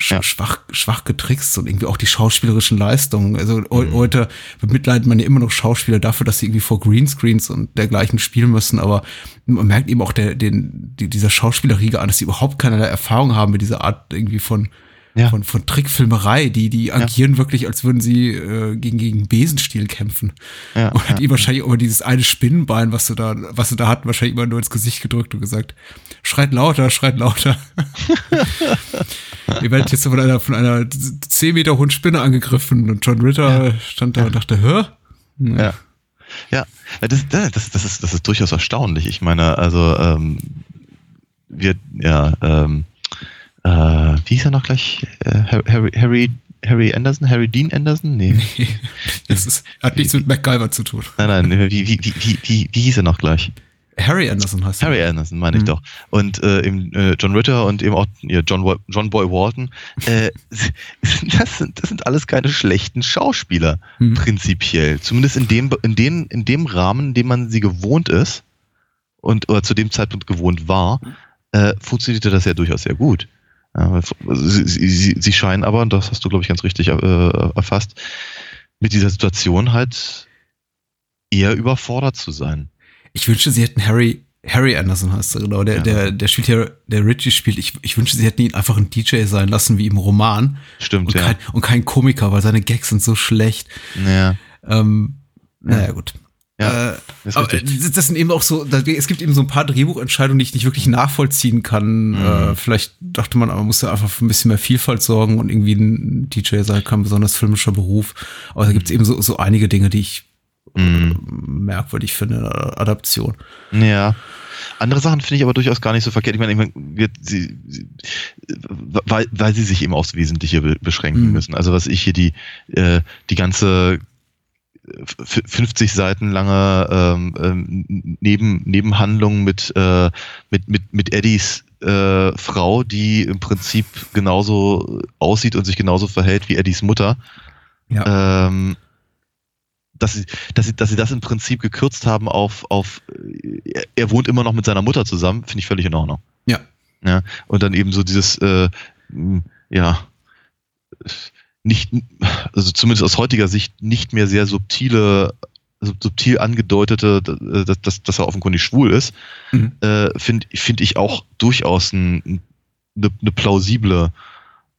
ja. schwach, schwach getrickst und irgendwie auch die schauspielerischen Leistungen. Also mhm. heute bemitleidet man ja immer noch Schauspieler dafür, dass sie irgendwie vor Greenscreens und dergleichen spielen müssen, aber man merkt eben auch der, den, die, dieser Schauspielerriege an, dass sie überhaupt keinerlei Erfahrung haben mit dieser Art irgendwie von ja. von, von Trickfilmerei. Die, die agieren ja. wirklich, als würden sie äh, gegen, gegen Besenstiel kämpfen. Ja, und hat ihm wahrscheinlich immer dieses eine Spinnenbein, was du da, was du da hatten, wahrscheinlich immer nur ins Gesicht gedrückt und gesagt, schreit lauter, schreit lauter. Ihr werdet jetzt von einer, von einer 10 Meter hohen Spinne angegriffen und John Ritter stand da und dachte, hör? Ja. Ja, das, das, das, ist, das ist durchaus erstaunlich. Ich meine, also ähm, wir, ja, ähm, äh, wie hieß er noch gleich? Äh, Harry, Harry, Harry Anderson? Harry Dean Anderson? Nee. nee das ist, hat nichts mit MacGyver zu tun. Nein, nein, wie, wie, wie, wie, wie hieß er noch gleich? Harry Anderson heißt er. Harry Anderson, meine ich mhm. doch. Und äh, eben äh, John Ritter und eben auch ja, John, John Boy Walton. Äh, das, sind, das sind alles keine schlechten Schauspieler, mhm. prinzipiell. Zumindest in dem, in, dem, in dem Rahmen, in dem man sie gewohnt ist und oder zu dem Zeitpunkt gewohnt war, äh, funktionierte das ja durchaus sehr gut. Ja, sie, sie, sie, scheinen aber, und das hast du, glaube ich, ganz richtig äh, erfasst, mit dieser Situation halt eher überfordert zu sein. Ich wünschte, sie hätten Harry Harry Anderson heißt er, genau. Der, Ja. der, der spielt ja, der Richie spielt. Ich, ich wünsche, sie hätten ihn einfach ein DJ sein lassen, wie im Roman. Stimmt, Und, ja. kein, und kein Komiker, weil seine Gags sind so schlecht. ja. Ähm, naja, gut. Ja, äh, aber das das sind eben auch so, es gibt eben so ein paar Drehbuchentscheidungen, die ich nicht wirklich nachvollziehen kann. Mhm. Äh, vielleicht dachte man, man muss ja einfach für ein bisschen mehr Vielfalt sorgen und irgendwie ein DJ sei kein besonders filmischer Beruf. Aber da gibt es eben so, so einige Dinge, die ich Mhm. merkwürdig finde in der Adaption. Ja. Andere Sachen finde ich aber durchaus gar nicht so verkehrt. Ich meine, sie, sie, weil, weil sie sich eben aufs Wesentliche be beschränken Mhm. müssen. Also was ich hier die, äh, die ganze 50 Seiten lange ähm, ähm, Neben, Nebenhandlung mit, äh, mit, mit, mit Eddies äh, Frau, die im Prinzip genauso aussieht und sich genauso verhält wie Eddies Mutter. Ja. Ähm, dass sie, dass sie, dass sie das im Prinzip gekürzt haben auf, auf er, er wohnt immer noch mit seiner Mutter zusammen, finde ich völlig in Ordnung. Ja. Ja. Und dann eben so dieses, äh, ja, nicht, also zumindest aus heutiger Sicht nicht mehr sehr subtile, sub- subtil angedeutete, äh, dass, dass, dass er offenkundig schwul ist, Mhm. äh, finde find ich auch durchaus ein, eine, eine plausible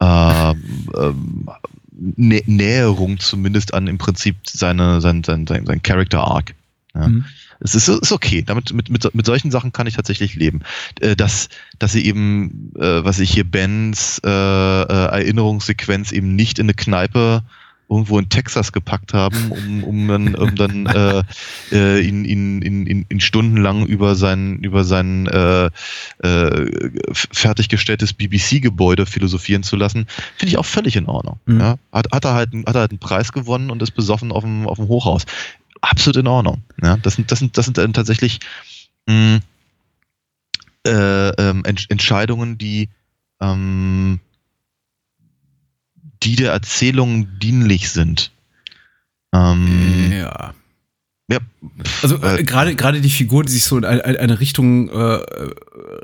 ähm, ähm, Nä Näherung zumindest an im Prinzip seine, sein, sein, sein, sein Character Arc. Ja. Mhm. Es ist, ist okay. Damit, mit, mit, mit solchen Sachen kann ich tatsächlich leben. Äh, dass, dass sie eben, äh, was ich hier Bens äh, äh, Erinnerungssequenz eben nicht in eine Kneipe irgendwo in Texas gepackt haben, um, um dann, um dann äh, äh, ihn, ihn, ihn, ihn, stundenlang über sein, über sein äh, äh, fertiggestelltes BBC-Gebäude philosophieren zu lassen, finde ich auch völlig in Ordnung. Mhm. Ja? Hat, hat, er halt, hat er halt einen Preis gewonnen und ist besoffen auf dem, auf dem Hochhaus. Absolut in Ordnung. Ja? Das, sind, das, sind, das sind dann tatsächlich mh, äh, ähm, Ent Entscheidungen, die ähm, die der Erzählung dienlich sind. Ähm, Ja. Ja, Also äh, gerade gerade die Figuren, die sich so in eine, eine Richtung äh,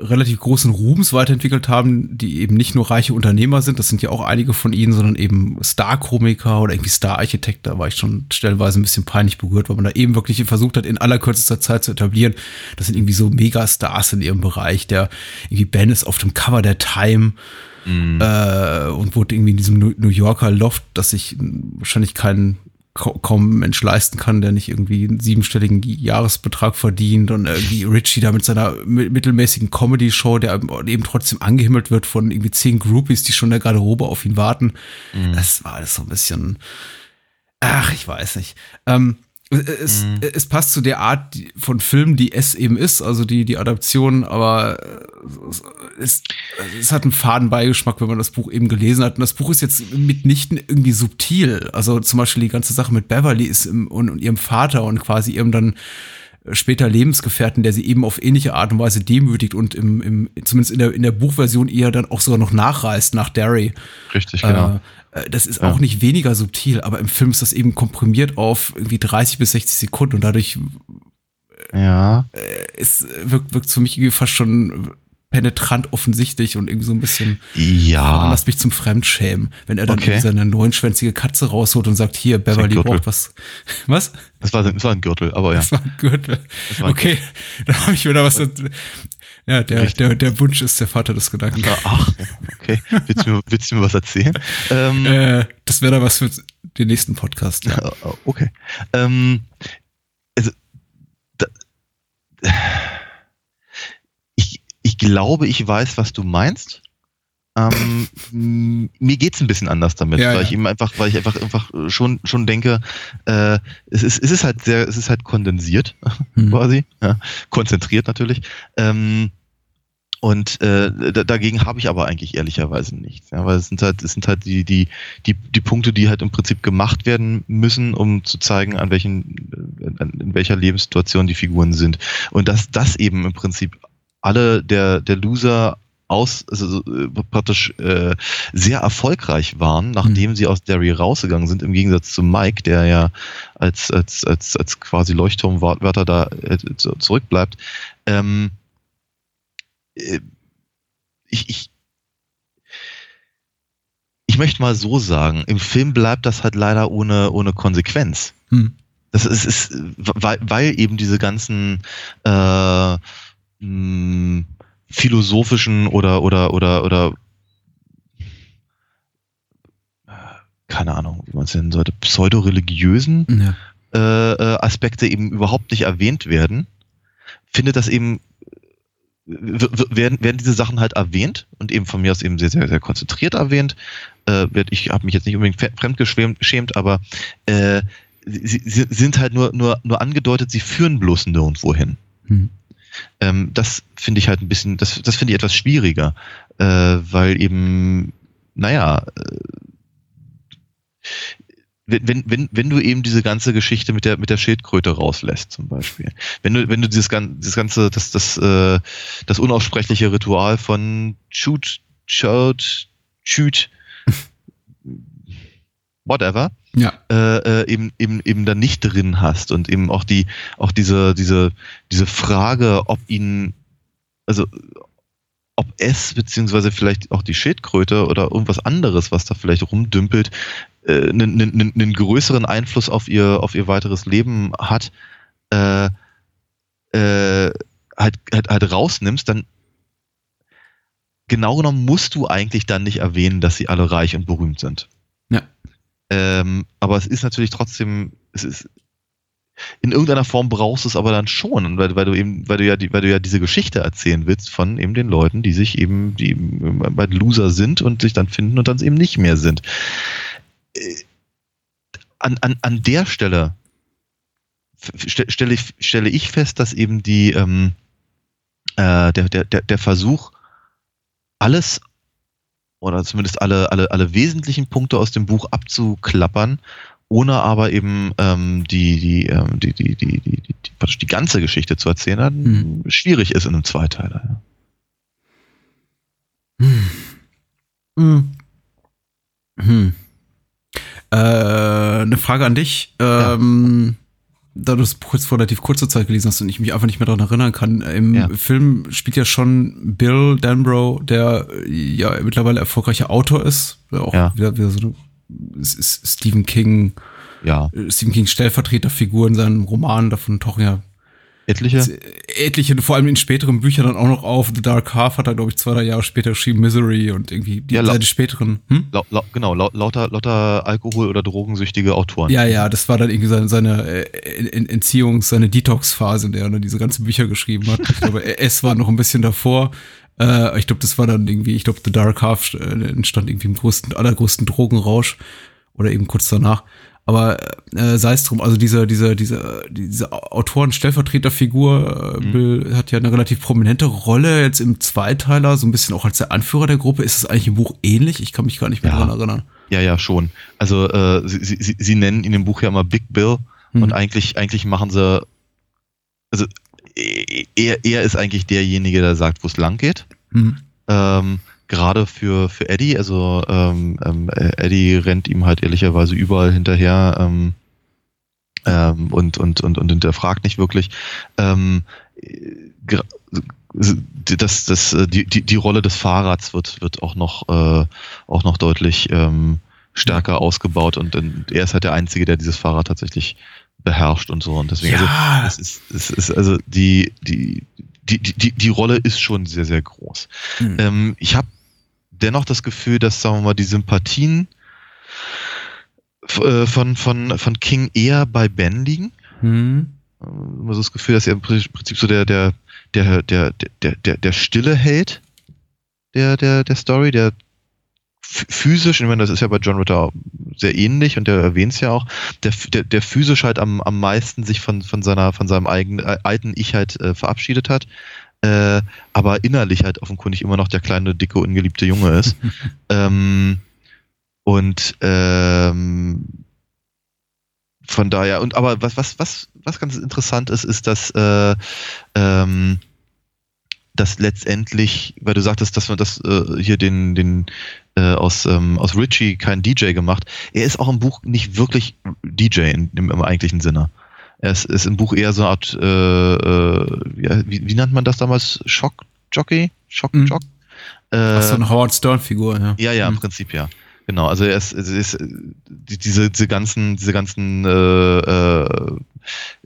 relativ großen Ruhms weiterentwickelt haben, die eben nicht nur reiche Unternehmer sind, das sind ja auch einige von ihnen, sondern eben Star-Komiker oder irgendwie Star-Architekt, da war ich schon stellenweise ein bisschen peinlich berührt, weil man da eben wirklich versucht hat, in allerkürzester Zeit zu etablieren, das sind irgendwie so Megastars in ihrem Bereich, der irgendwie Ben ist auf dem Cover der Time, äh, und wohnt irgendwie in diesem New New Yorker Loft, das sich wahrscheinlich kein ka- kaum Mensch leisten kann, der nicht irgendwie einen siebenstelligen Jahresbetrag verdient und irgendwie Richie da mit seiner mi- mittelmäßigen Comedy-Show, der eben trotzdem angehimmelt wird von irgendwie zehn Groupies, die schon in der Garderobe auf ihn warten. Das war alles so ein bisschen, ach, ich weiß nicht. Ähm, es, es passt zu der Art von Film, die es eben ist, also die, die Adaption, aber äh, es, es hat einen faden Beigeschmack, wenn man das Buch eben gelesen hat. Und das Buch ist jetzt mitnichten irgendwie subtil. Also zum Beispiel die ganze Sache mit Beverly ist im, und, und ihrem Vater und quasi ihrem dann später Lebensgefährten, der sie eben auf ähnliche Art und Weise demütigt und im, im zumindest in der, in der Buchversion eher dann auch sogar noch nachreist nach Derry. richtig, genau. Äh, das ist auch nicht weniger subtil, aber im Film ist das eben komprimiert auf irgendwie 30 bis 60 Sekunden und dadurch ja. ist, wirkt, wirkt für mich irgendwie fast schon penetrant offensichtlich und irgendwie so ein bisschen Ja. veranlasst mich zum Fremdschämen, wenn er dann Okay. irgendwie seine neunschwänzige Katze rausholt und sagt, hier, Beverly Gürtel. braucht was. Was? Das war, das war ein Gürtel, aber ja. Das war ein Gürtel. war ein Okay, da habe ich wieder was. Ja, der, Richtig. der, der Wunsch ist der Vater des Gedanken. Ah, Ach, okay. Willst du mir, willst du mir was erzählen? Ähm, Äh, das wäre da was für den nächsten Podcast. Ja. Okay. Ähm, also, da, glaube, ich weiß, was du meinst. Ähm, mir geht's ein bisschen anders damit, Ja, weil ja. ich eben einfach, weil ich einfach, einfach schon, schon denke, äh, es ist, es ist halt sehr, es ist halt kondensiert, Hm. quasi, ja, konzentriert natürlich. Ähm, und äh, da, dagegen habe ich aber eigentlich ehrlicherweise nichts. Ja, weil es sind halt, es sind halt die, die, die, die Punkte, die halt im Prinzip gemacht werden müssen, um zu zeigen, an welchen, in welcher Lebenssituation die Figuren sind. Und dass das eben im Prinzip alle der, der Loser aus, also so, äh, praktisch äh, sehr erfolgreich waren, nachdem sie aus Derry rausgegangen sind, im Gegensatz zu Mike, der ja als, als, als, als quasi Leuchtturmwärter da äh, zu- zurückbleibt. Ähm, äh, ich, ich, ich möchte mal so sagen, im Film bleibt das halt leider ohne, ohne Konsequenz. Hm. Das ist, ist weil, weil eben diese ganzen äh, philosophischen oder oder oder oder keine Ahnung, wie man es nennen sollte, pseudoreligiösen ja. Äh, äh, Aspekte eben überhaupt nicht erwähnt werden, findet das eben werden, werden diese Sachen halt erwähnt und eben von mir aus eben sehr, sehr, sehr konzentriert erwähnt. Äh, ich habe mich jetzt nicht unbedingt fremdgeschämt, aber äh, sie, sie, sind halt nur, nur, nur angedeutet, sie führen bloß nirgendwo hin. Hm. Ähm, das finde ich halt ein bisschen, das, das finde ich etwas schwieriger, äh, weil eben, naja, äh, wenn, wenn, wenn du eben diese ganze Geschichte mit der, mit der Schildkröte rauslässt, zum Beispiel. Wenn du, wenn du dieses, dieses ganze, das, das, äh, das unaussprechliche Ritual von Shoot, Shoot, Shoot, whatever, ja. äh, äh, eben, eben, eben da nicht drin hast und eben auch die, auch diese, diese, diese Frage, ob ihn, also ob es beziehungsweise vielleicht auch die Schildkröte oder irgendwas anderes, was da vielleicht rumdümpelt, einen, einen größeren Einfluss auf ihr, auf ihr weiteres Leben hat, äh, äh, halt, halt, halt rausnimmst, dann genau genommen musst du eigentlich dann nicht erwähnen, dass sie alle reich und berühmt sind. Ja. Ähm, aber es ist natürlich trotzdem, es ist, in irgendeiner Form brauchst du es aber dann schon, weil, weil du eben, weil du ja die, weil du ja diese Geschichte erzählen willst von eben den Leuten, die sich eben, die bei Loser sind und sich dann finden und dann eben nicht mehr sind. Äh, an, an, an der Stelle stelle ich, stelle ich fest, dass eben die, ähm, äh, der, der, der Versuch, alles oder zumindest alle, alle, alle wesentlichen Punkte aus dem Buch abzuklappern, ohne aber eben ähm, die, die, ähm, die, die, die, die, die, die, die ganze Geschichte zu erzählen, hm. schwierig ist in einem Zweiteiler. Ja. Hm. Hm. Hm. Äh, eine Frage an dich. Ähm. Da du es kurz vor relativ kurzer Zeit gelesen hast und ich mich einfach nicht mehr daran erinnern kann. Im ja. Film spielt ja schon Bill Danbro, der ja mittlerweile erfolgreicher Autor ist. Auch ja. wieder, wieder so eine Stephen King, ja. Stephen King Stellvertreterfigur in seinen Romanen. Davon tauchen ja Etliche? Etliche, vor allem in späteren Büchern dann auch noch auf. The Dark Half hat er, glaube ich, zwei, drei Jahre später geschrieben, Misery und irgendwie die ja, seine späteren. Hm? La, la, genau, la, lauter, lauter Alkohol- oder drogensüchtige Autoren. Ja, ja, das war dann irgendwie seine, seine äh, Entziehungs-, seine Detox-Phase, in der er dann diese ganzen Bücher geschrieben hat. Ich glaube, es war noch ein bisschen davor. Äh, ich glaube, das war dann irgendwie, ich glaube, The Dark Half äh, entstand irgendwie im größten, allergrößten Drogenrausch oder eben kurz danach. Aber äh, sei es drum, also diese, diese, diese, diese Autoren-Stellvertreterfigur, äh, mhm. Bill hat ja eine relativ prominente Rolle jetzt im Zweiteiler, so ein bisschen auch als der Anführer der Gruppe. Ist es eigentlich im Buch ähnlich? Ich kann mich gar nicht mehr ja. daran erinnern. Ja, ja, schon. Also äh, sie, sie, sie nennen ihn im Buch ja immer Big Bill mhm. und eigentlich, eigentlich machen sie, also er, er ist eigentlich derjenige, der sagt, wo es lang geht. Mhm. Ähm, gerade für, für Eddie, also ähm, ähm, Eddie rennt ihm halt ehrlicherweise überall hinterher ähm, ähm, und, und, und, und hinterfragt nicht wirklich. Ähm, das, das, die, die, die Rolle des Fahrrads wird, wird auch noch, äh, auch noch deutlich ähm, stärker ausgebaut und, und er ist halt der Einzige, der dieses Fahrrad tatsächlich beherrscht und so. Und deswegen, ja. also, es ist, es ist also die, die, die, die, die Rolle ist schon sehr, sehr groß. Mhm. Ähm, ich habe dennoch das Gefühl, dass, sagen wir mal, die Sympathien äh, von, von, von King eher bei Ben liegen. Mhm. Immer so das Gefühl, dass er im Prinzip so der, der, der, der, der, der, der stille Held der, der, der Story, der physisch, ich meine, das ist ja bei John Ritter sehr ähnlich und der erwähnt es ja auch, der, der, der physisch halt am, am meisten sich von, von seiner, von seinem eigenen, äh, alten Ich halt äh, verabschiedet hat äh, aber innerlich halt offenkundig immer noch der kleine, dicke, ungeliebte Junge ist. ähm, und ähm, von daher, und aber was, was, was, was ganz interessant ist, ist, dass äh, ähm, dass letztendlich, weil du sagtest, dass man das äh, hier den, den äh, aus, ähm, aus Richie kein DJ gemacht, er ist auch im Buch nicht wirklich DJ in, im, im eigentlichen Sinne. Es ist im Buch eher so eine Art, äh, äh, wie, wie nannte man das damals? Schockjockey? Schockjock? Mhm. Äh, so eine Howard Stern-Figur, ja. Ja, ja, im mhm. Prinzip ja. Genau, also er ist, es ist diese, diese ganzen, diese ganzen äh, äh,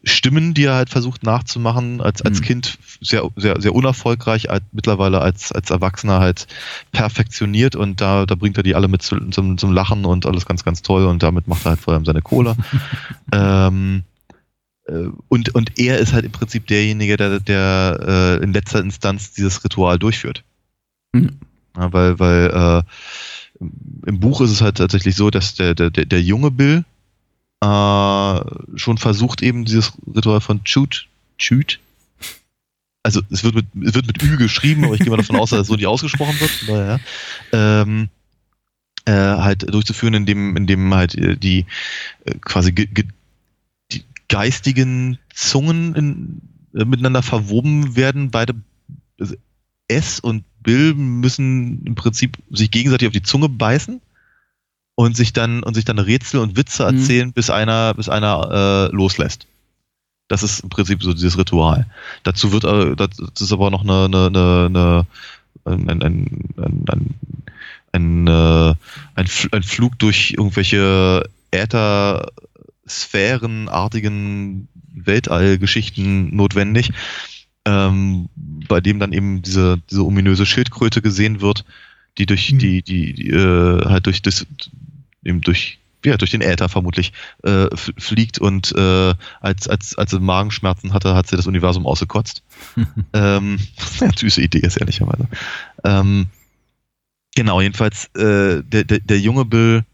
Stimmen, die er halt versucht nachzumachen, als, als mhm. Kind sehr, sehr, sehr unerfolgreich, als, mittlerweile als, als Erwachsener halt perfektioniert und da, da bringt er die alle mit zu, zum, zum Lachen und alles ganz, ganz toll und damit macht er halt vor allem seine Cola. ähm, äh, und, und er ist halt im Prinzip derjenige, der, der äh, in letzter Instanz dieses Ritual durchführt. Mhm. Ja, weil, weil äh, im Buch ist es halt tatsächlich so, dass der, der, der junge Bill äh, schon versucht, eben dieses Ritual von Chut, Chut, also es wird mit, es wird mit Ü geschrieben, aber ich gehe mal davon aus, dass es so nicht ausgesprochen wird, naja, ähm, äh, halt durchzuführen, indem, indem halt äh, die äh, quasi ge, geistigen Zungen in, äh, miteinander verwoben werden. Beide also S und Bill müssen im Prinzip sich gegenseitig auf die Zunge beißen und sich dann und sich dann Rätsel und Witze mhm. erzählen, mhm. bis einer bis einer äh, loslässt. Das ist im Prinzip so dieses Ritual. Dazu wird äh, das ist aber noch eine, eine, eine, eine ein, ein, ein, ein, ein, äh, ein, ein Flug durch irgendwelche Äther-Sphärenartigen Weltallgeschichten notwendig, ähm, bei dem dann eben diese, diese ominöse Schildkröte gesehen wird, die durch mhm. die, die, die äh, halt durch das eben durch ja, durch den Äther vermutlich äh, fliegt und äh, als, als, als sie Magenschmerzen hatte, hat sie das Universum ausgekotzt. ähm, ja, süße Idee ist ehrlicherweise. Ähm, genau, jedenfalls äh, der, der, der junge Bill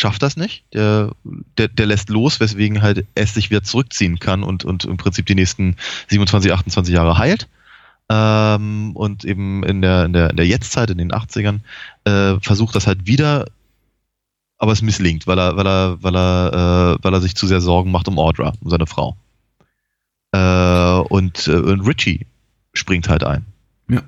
schafft das nicht. Der, der, der lässt los, weswegen halt es sich wieder zurückziehen kann und, und im Prinzip die nächsten 27, 28 Jahre heilt. Ähm, und eben in der, in der, in der Jetztzeit, in den 80ern, äh, versucht das halt wieder, aber es misslingt, weil er, weil er, weil er, äh, weil er sich zu sehr Sorgen macht um Audra, um seine Frau. Äh, und, äh, und Richie springt halt ein. Ja.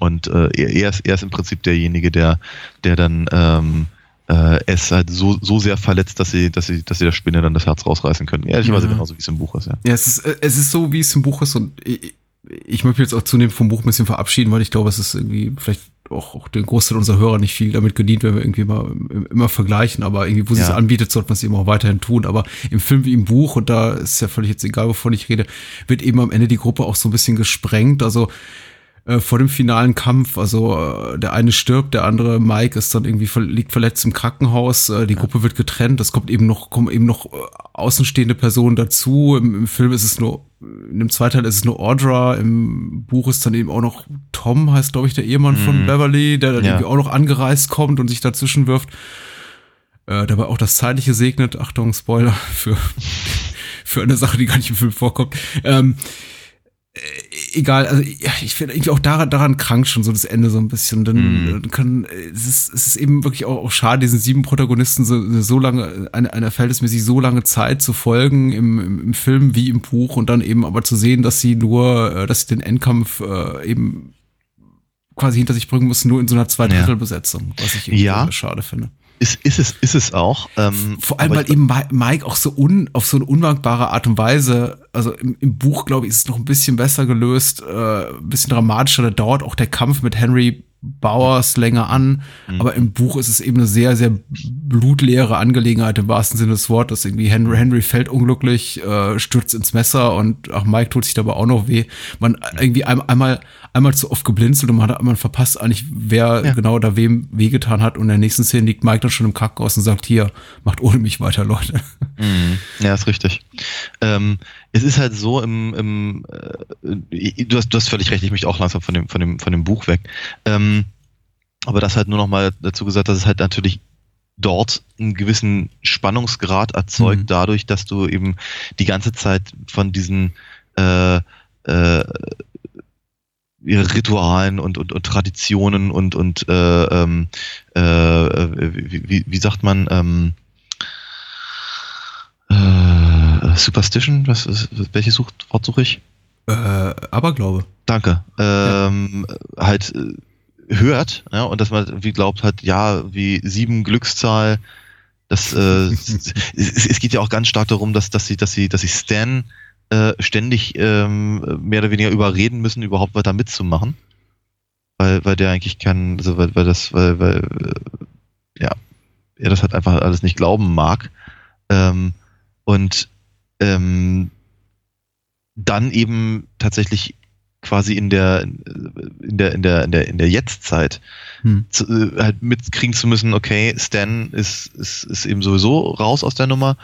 Und äh, er, er, ist, er ist im Prinzip derjenige, der, der dann ähm, äh, es halt so, so sehr verletzt, dass sie, dass sie, dass sie der Spinne dann das Herz rausreißen können. Ehrlicherweise ja. genauso wie es im Buch ist, ja. Ja, es ist, es ist so, wie es im Buch ist und ich, ich möchte mich jetzt auch zunehmend vom Buch ein bisschen verabschieden, weil ich glaube, es ist irgendwie vielleicht auch, auch den Großteil unserer Hörer nicht viel damit gedient, wenn wir irgendwie mal immer vergleichen, aber irgendwie, wo ja. sie es anbietet, sollte man es eben auch weiterhin tun. Aber im Film wie im Buch, und da ist ja völlig jetzt egal, wovon ich rede, wird eben am Ende die Gruppe auch so ein bisschen gesprengt. Also äh, vor dem finalen Kampf. Also äh, der eine stirbt, der andere, Mike, ist dann irgendwie liegt verletzt im Krankenhaus. Äh, die ja. Gruppe wird getrennt. Es kommt eben noch, kommen eben noch äh, außenstehende Personen dazu. Im, Im, Film ist es nur, in dem zweiten Teil ist es nur Audra. Im Buch ist dann eben auch noch Tom, heißt glaube ich der Ehemann mhm. von Beverly, der dann ja. irgendwie auch noch angereist kommt und sich dazwischen wirft. Äh, dabei auch das Zeitliche segnet. Achtung, Spoiler für, für eine Sache, die gar nicht im Film vorkommt. Ähm, äh, egal, also ja, ich finde irgendwie auch daran, daran krank schon so das Ende so ein bisschen. Dann mm. kann, es ist, es ist eben wirklich auch, auch schade, diesen sieben Protagonisten so, so lange, einer, einer verhältnismäßig so lange Zeit zu folgen im, im, im, Film wie im Buch und dann eben aber zu sehen, dass sie nur, äh, dass sie den Endkampf äh, eben quasi hinter sich bringen müssen, nur in so einer Zweidrittelbesetzung, was ich irgendwie ja. schade finde. Ist, ist es, ist es auch. Ähm, Vor allem, weil eben Mike auch so un, auf so eine unwankbare Art und Weise, also im, im Buch, glaube ich, ist es noch ein bisschen besser gelöst, äh, ein bisschen dramatischer, da dauert auch der Kampf mit Henry Bowers länger an, mhm. aber im Buch ist es eben eine sehr, sehr blutleere Angelegenheit im wahrsten Sinne des Wortes. Irgendwie Henry, Henry fällt unglücklich, äh, stürzt ins Messer und auch Mike tut sich dabei auch noch weh. Man irgendwie ein, einmal, einmal zu oft geblinzelt und man hat man verpasst eigentlich, wer ja. genau da wem wehgetan hat. Und in der nächsten Szene liegt Mike dann schon im Krankenhaus und sagt, hier, macht ohne mich weiter, Leute. Mhm. Ja, ist richtig. Ähm, es ist halt so im, im äh, du, hast, du hast völlig recht, ich möchte auch langsam von dem, von dem, von dem Buch weg. Ähm, aber das halt nur noch mal dazu gesagt, dass es halt natürlich dort einen gewissen Spannungsgrad erzeugt, mhm. dadurch, dass du eben die ganze Zeit von diesen äh, äh, Ritualen und, und, und Traditionen und, und äh, ähm, äh, wie, wie, sagt man, ähm, äh, Superstition, was ist, welches Sucht, Wort suche ich? Äh, Aberglaube. Danke. Ähm, ja. Halt äh, hört, ja, und dass man wie glaubt hat, ja, wie sieben Glückszahl, das äh, es, es, geht ja auch ganz stark darum, dass, dass sie, dass sie, dass sie Stan äh, ständig ähm, mehr oder weniger überreden müssen, überhaupt weiter mitzumachen. Weil, weil der eigentlich kann, also weil, weil das, weil, weil, äh, ja, er das halt einfach alles nicht glauben mag. Ähm, und ähm, dann eben tatsächlich quasi in der in der in der in der in der Jetztzeit hm. zu, äh, halt mitkriegen zu müssen, okay, Stan ist, ist ist eben sowieso raus aus der Nummer.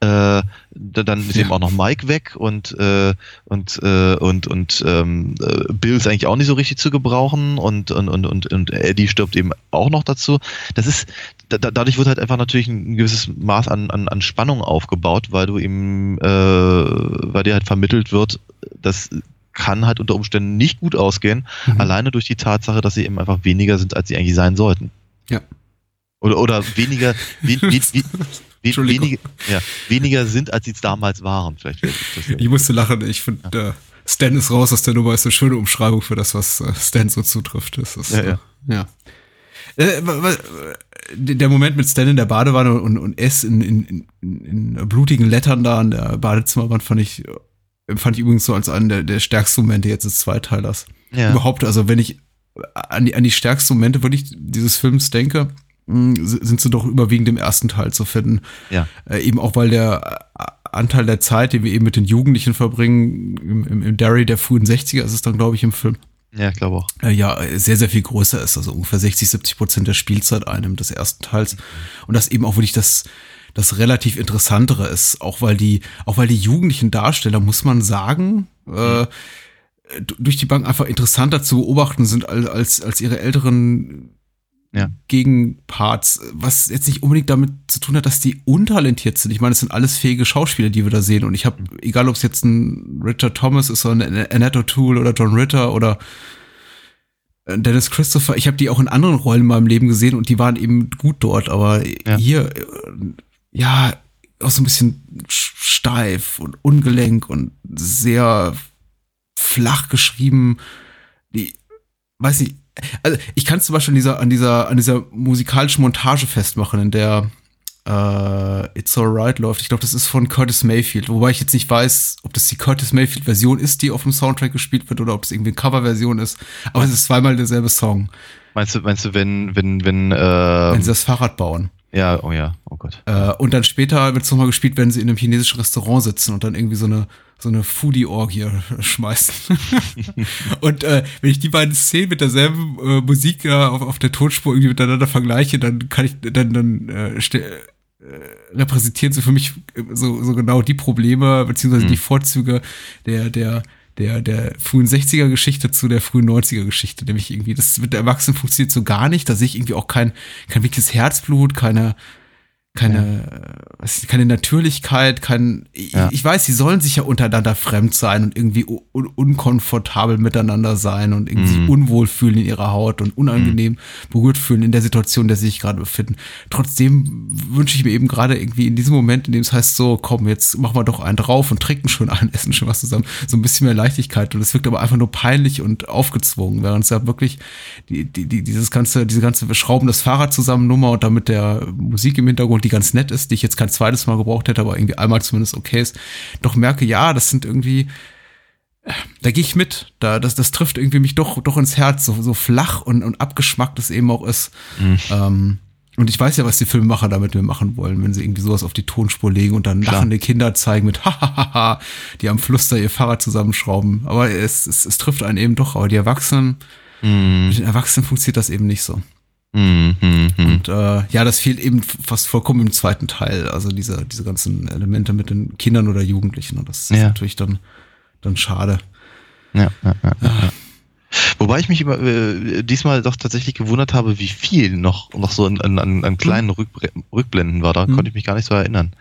Äh, dann ist ja. eben auch noch Mike weg und äh, und äh, und und ähm, äh, Bill ist eigentlich auch nicht so richtig zu gebrauchen und und und und, und Eddie stirbt eben auch noch dazu. Das ist da, dadurch wird halt einfach natürlich ein gewisses Maß an, an, an Spannung aufgebaut, weil du eben äh, weil dir halt vermittelt wird, dass kann halt unter Umständen nicht gut ausgehen, mhm. alleine durch die Tatsache, dass sie eben einfach weniger sind, als sie eigentlich sein sollten. Ja. Oder, oder weniger, we, we, we, weniger, ja, weniger sind, als sie es damals waren. Vielleicht ich musste lachen, ich finde, ja. äh, Stan ist raus aus der Nummer, ist eine schöne Umschreibung für das, was äh, Stan so zutrifft. Das ist, ja, ja. Äh. Äh, der Moment mit Stan in der Badewanne und, und S in, in, in, in blutigen Lettern da an der Badezimmerwand fand ich empfand ich übrigens so als einen der, der stärksten Momente jetzt des Zweiteilers. Ja. Überhaupt, also wenn ich an die, an die stärksten Momente wirklich dieses Films denke, sind sie doch überwiegend im ersten Teil zu finden. Ja. Äh, eben auch, weil der äh, Anteil der Zeit, den wir eben mit den Jugendlichen verbringen, im, im, im Derry der frühen 60er ist es dann, glaube ich, im Film. Ja, ich glaube auch. Äh, ja, sehr, sehr viel größer ist. Also ungefähr 60, 70 Prozent der Spielzeit einem des ersten Teils. Und das eben auch wirklich das, das relativ interessantere ist, auch weil die, auch weil die jugendlichen Darsteller, muss man sagen, äh, durch die Bank einfach interessanter zu beobachten sind als, als, als ihre älteren ja. Gegenparts, was jetzt nicht unbedingt damit zu tun hat, dass die untalentiert sind. Ich meine, es sind alles fähige Schauspieler, die wir da sehen. Und ich habe, egal ob es jetzt ein Richard Thomas ist oder ein Annette O'Toole oder John Ritter oder Dennis Christopher, ich habe die auch in anderen Rollen in meinem Leben gesehen und die waren eben gut dort. Aber ja. hier ja, auch so ein bisschen steif und ungelenk und sehr flach geschrieben. Die, weiß nicht, also ich kann zum Beispiel an dieser, an dieser, an dieser musikalischen Montage festmachen, in der äh, It's Alright läuft. Ich glaube, das ist von Curtis Mayfield, wobei ich jetzt nicht weiß, ob das die Curtis Mayfield-Version ist, die auf dem Soundtrack gespielt wird, oder ob es irgendwie eine Coverversion ist. Aber es ist zweimal derselbe Song. Meinst du, meinst du, wenn, wenn, wenn, äh, wenn sie das Fahrrad bauen? Ja, oh ja, oh Gott. Äh, und dann später wird es nochmal gespielt, wenn sie in einem chinesischen Restaurant sitzen und dann irgendwie so eine, so eine Foodie-Orgie schmeißen. und äh, wenn ich die beiden Szenen mit derselben äh, Musik äh, auf, auf der Tonspur irgendwie miteinander vergleiche, dann kann ich, dann, dann äh, äh, repräsentieren sie für mich so, so genau die Probleme, beziehungsweise mhm. die Vorzüge der, der, der, der frühen 60er Geschichte zu der frühen 90er Geschichte. Nämlich irgendwie, das mit der Erwachsenen funktioniert so gar nicht. Da sehe ich irgendwie auch kein, kein wirkliches Herzblut, keine, keine, ja. keine Natürlichkeit, kein, ja. ich, weiß, sie sollen sich ja untereinander fremd sein und irgendwie un unkomfortabel miteinander sein und irgendwie mhm. sich unwohl fühlen in ihrer Haut und unangenehm mhm. berührt fühlen in der Situation, in der sie sich gerade befinden. Trotzdem wünsche ich mir eben gerade irgendwie in diesem Moment, in dem es heißt, so, komm, jetzt machen wir doch einen drauf und trinken schon einen, essen schon was zusammen, so ein bisschen mehr Leichtigkeit und es wirkt aber einfach nur peinlich und aufgezwungen, während es ja wirklich die, die, die, dieses ganze, diese ganze, wir schrauben das Fahrrad zusammen Nummer und damit der Musik im Hintergrund, die ganz nett ist, die ich jetzt kein zweites Mal gebraucht hätte, aber irgendwie einmal zumindest okay ist, doch merke, ja, das sind irgendwie, da gehe ich mit. Da, das, das trifft irgendwie mich doch, doch ins Herz, so, so flach und, und abgeschmackt es eben auch ist. Mhm. Ähm, und ich weiß ja, was die Filmemacher damit mir machen wollen, wenn sie irgendwie sowas auf die Tonspur legen und dann Klar. lachende Kinder zeigen mit Hahaha, die am Fluss da ihr Fahrrad zusammenschrauben. Aber es, es, es trifft einen eben doch. Aber die Erwachsenen, mhm. mit den Erwachsenen funktioniert das eben nicht so. Mhm, mhm, und äh, ja, das fehlt eben fast vollkommen im zweiten Teil. Also diese, diese ganzen Elemente mit den Kindern oder Jugendlichen. Und das ja. ist natürlich dann, dann schade. Ja, ja, ja, ja. Wobei ich mich über, äh, diesmal doch tatsächlich gewundert habe, wie viel noch, noch so an, an, an kleinen Rück, Rückblenden war. Da mhm. konnte ich mich gar nicht so erinnern.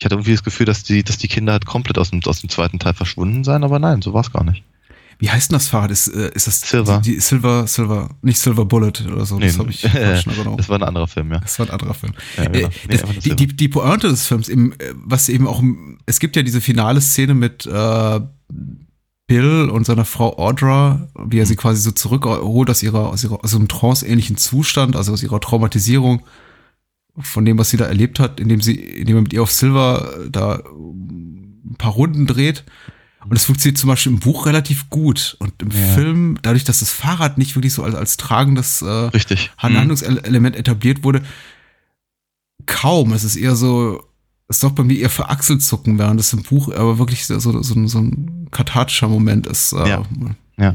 Ich hatte irgendwie das Gefühl, dass die, dass die Kinder halt komplett aus dem, aus dem zweiten Teil verschwunden seien, aber nein, so war es gar nicht. Wie heißt denn das Fahrrad? Ist, äh, ist das Silver? Die, die Silver, Silver, nicht Silver Bullet oder so. Nee, das habe ich äh, Das war ein anderer Film, ja. Das war ein anderer Film. Ja, genau. äh, das, die, die, die Pointe des Films, eben, äh, was eben auch, es gibt ja diese finale Szene mit äh, Bill und seiner Frau Audra, wie er sie quasi so zurückholt aus ihrer, aus ihrer, aus einem trance-ähnlichen Zustand, also aus ihrer Traumatisierung von dem, was sie da erlebt hat, indem sie, indem er mit ihr auf Silver da ein paar Runden dreht und es funktioniert zum Beispiel im Buch relativ gut. Und im ja. Film, dadurch, dass das Fahrrad nicht wirklich so als, als tragendes äh, Richtig. Handlungselement etabliert wurde, kaum. Es ist eher so, es sorgt bei mir eher für Achselzucken, während es im Buch aber wirklich so, so, so, so ein kathartischer Moment ist. Äh, Ja. Ja.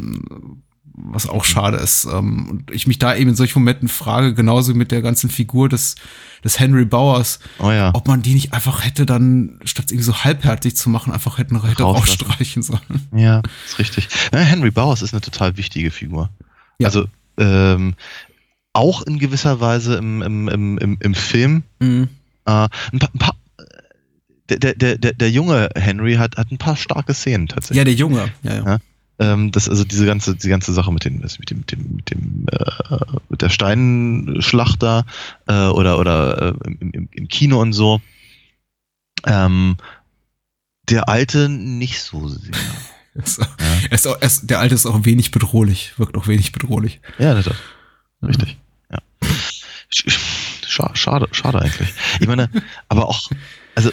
Was auch schade ist. Ähm, und ich mich da eben in solchen Momenten frage, genauso mit der ganzen Figur des, des Henry Bowers, Oh ja. ob man die nicht einfach hätte dann, statt irgendwie so halbherzig zu machen, einfach hätten hätte rausstreichen sollen. Ja, ist richtig. Ja, Henry Bowers ist eine total wichtige Figur. Ja. Also ähm, auch in gewisser Weise im, im, im, im, im Film. Mhm. Äh, ein paar, ein paar, der, der, der, der, der junge Henry hat, hat ein paar starke Szenen tatsächlich. Ja, der Junge. Ja, ja. Ja. Ähm, das, also diese ganze, die ganze Sache mit, den, mit dem, mit dem, mit dem, äh, mit der Steinschlachter äh, oder, oder äh, im, im, im Kino und so. Ähm, der alte nicht so sehr. Ist, er ist auch, ist, der Alte ist auch wenig bedrohlich, wirkt auch wenig bedrohlich. Ja, das, richtig. Ja. Sch- Schade, schade, schade eigentlich. Ich meine, aber auch, also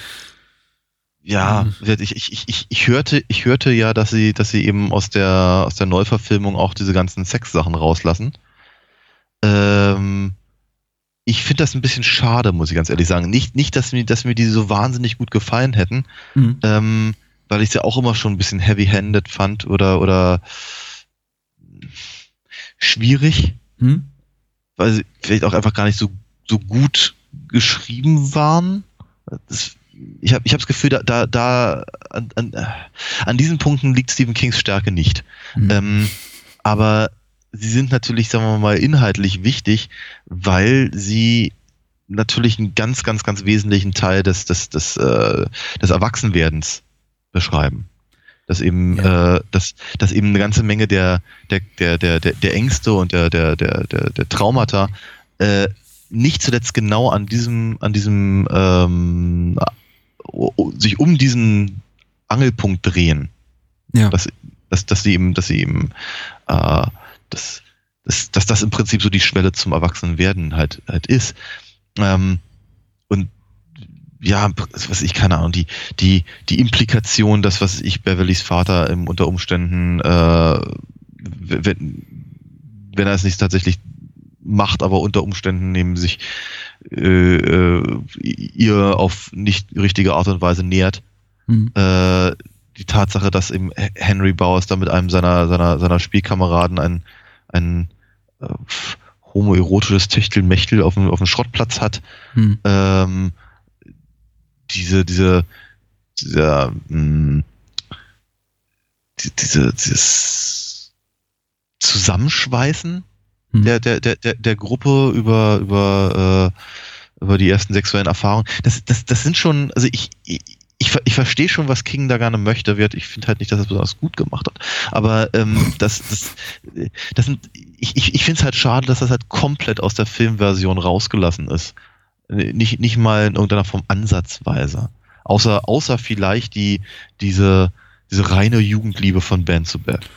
ja, ich, ich, ich, ich hörte, ich hörte ja, dass sie, dass sie eben aus der aus der Neuverfilmung auch diese ganzen Sexsachen rauslassen. Ähm, ich finde das ein bisschen schade, muss ich ganz ehrlich sagen. Nicht, nicht, dass mir, dass mir die so wahnsinnig gut gefallen hätten, Mhm. ähm, weil ich ja auch immer schon ein bisschen heavy-handed fand oder oder schwierig Hm? weil sie vielleicht auch einfach gar nicht so, so gut geschrieben waren. Das, ich habe ich hab das Gefühl, da, da, da an, an, an diesen Punkten liegt Stephen Kings Stärke nicht. Mhm. Ähm, aber sie sind natürlich, sagen wir mal, inhaltlich wichtig, weil sie natürlich einen ganz, ganz, ganz wesentlichen Teil des, des, des, äh, des Erwachsenwerdens beschreiben. Dass eben, Ja. äh, dass, dass eben eine ganze Menge der, der, der, der, der, Ängste und der, der, der, der, der Traumata äh, nicht zuletzt genau an diesem, an diesem ähm, sich um diesen Angelpunkt drehen ja. dass, dass, dass sie eben, dass sie eben, äh, dass, dass, dass das im Prinzip so die Schwelle zum Erwachsenenwerden halt, halt ist. Ähm, und ja, was ich, keine Ahnung, die, die, die Implikation, dass, was ich, Beverlys Vater im, unter Umständen, äh, wenn, wenn er es nicht tatsächlich macht, aber unter Umständen neben sich äh, äh, ihr auf nicht richtige Art und Weise nähert, Mhm. äh, die Tatsache, dass eben Henry Bowers da mit einem seiner, seiner, seiner Spielkameraden ein, ein äh, homoerotisches Techtelmechtel auf dem, auf dem Schrottplatz hat, Mhm. ähm, diese, diese, dieser, mh, die, diese, dieses Zusammenschweißen Mhm. der, der, der, der, der Gruppe über, über, äh, über die ersten sexuellen Erfahrungen. Das, das, das sind schon, also ich, ich, ich, ich verstehe schon, was King da gerne möchte. Wird. Ich finde halt nicht, dass er es besonders gut gemacht hat. Aber ähm, das, das, das sind, ich, ich, ich finde es halt schade, dass das halt komplett aus der Filmversion rausgelassen ist. Nicht, nicht mal in irgendeiner Form ansatzweise. Außer, außer vielleicht die, diese, diese reine Jugendliebe von Band zu Band.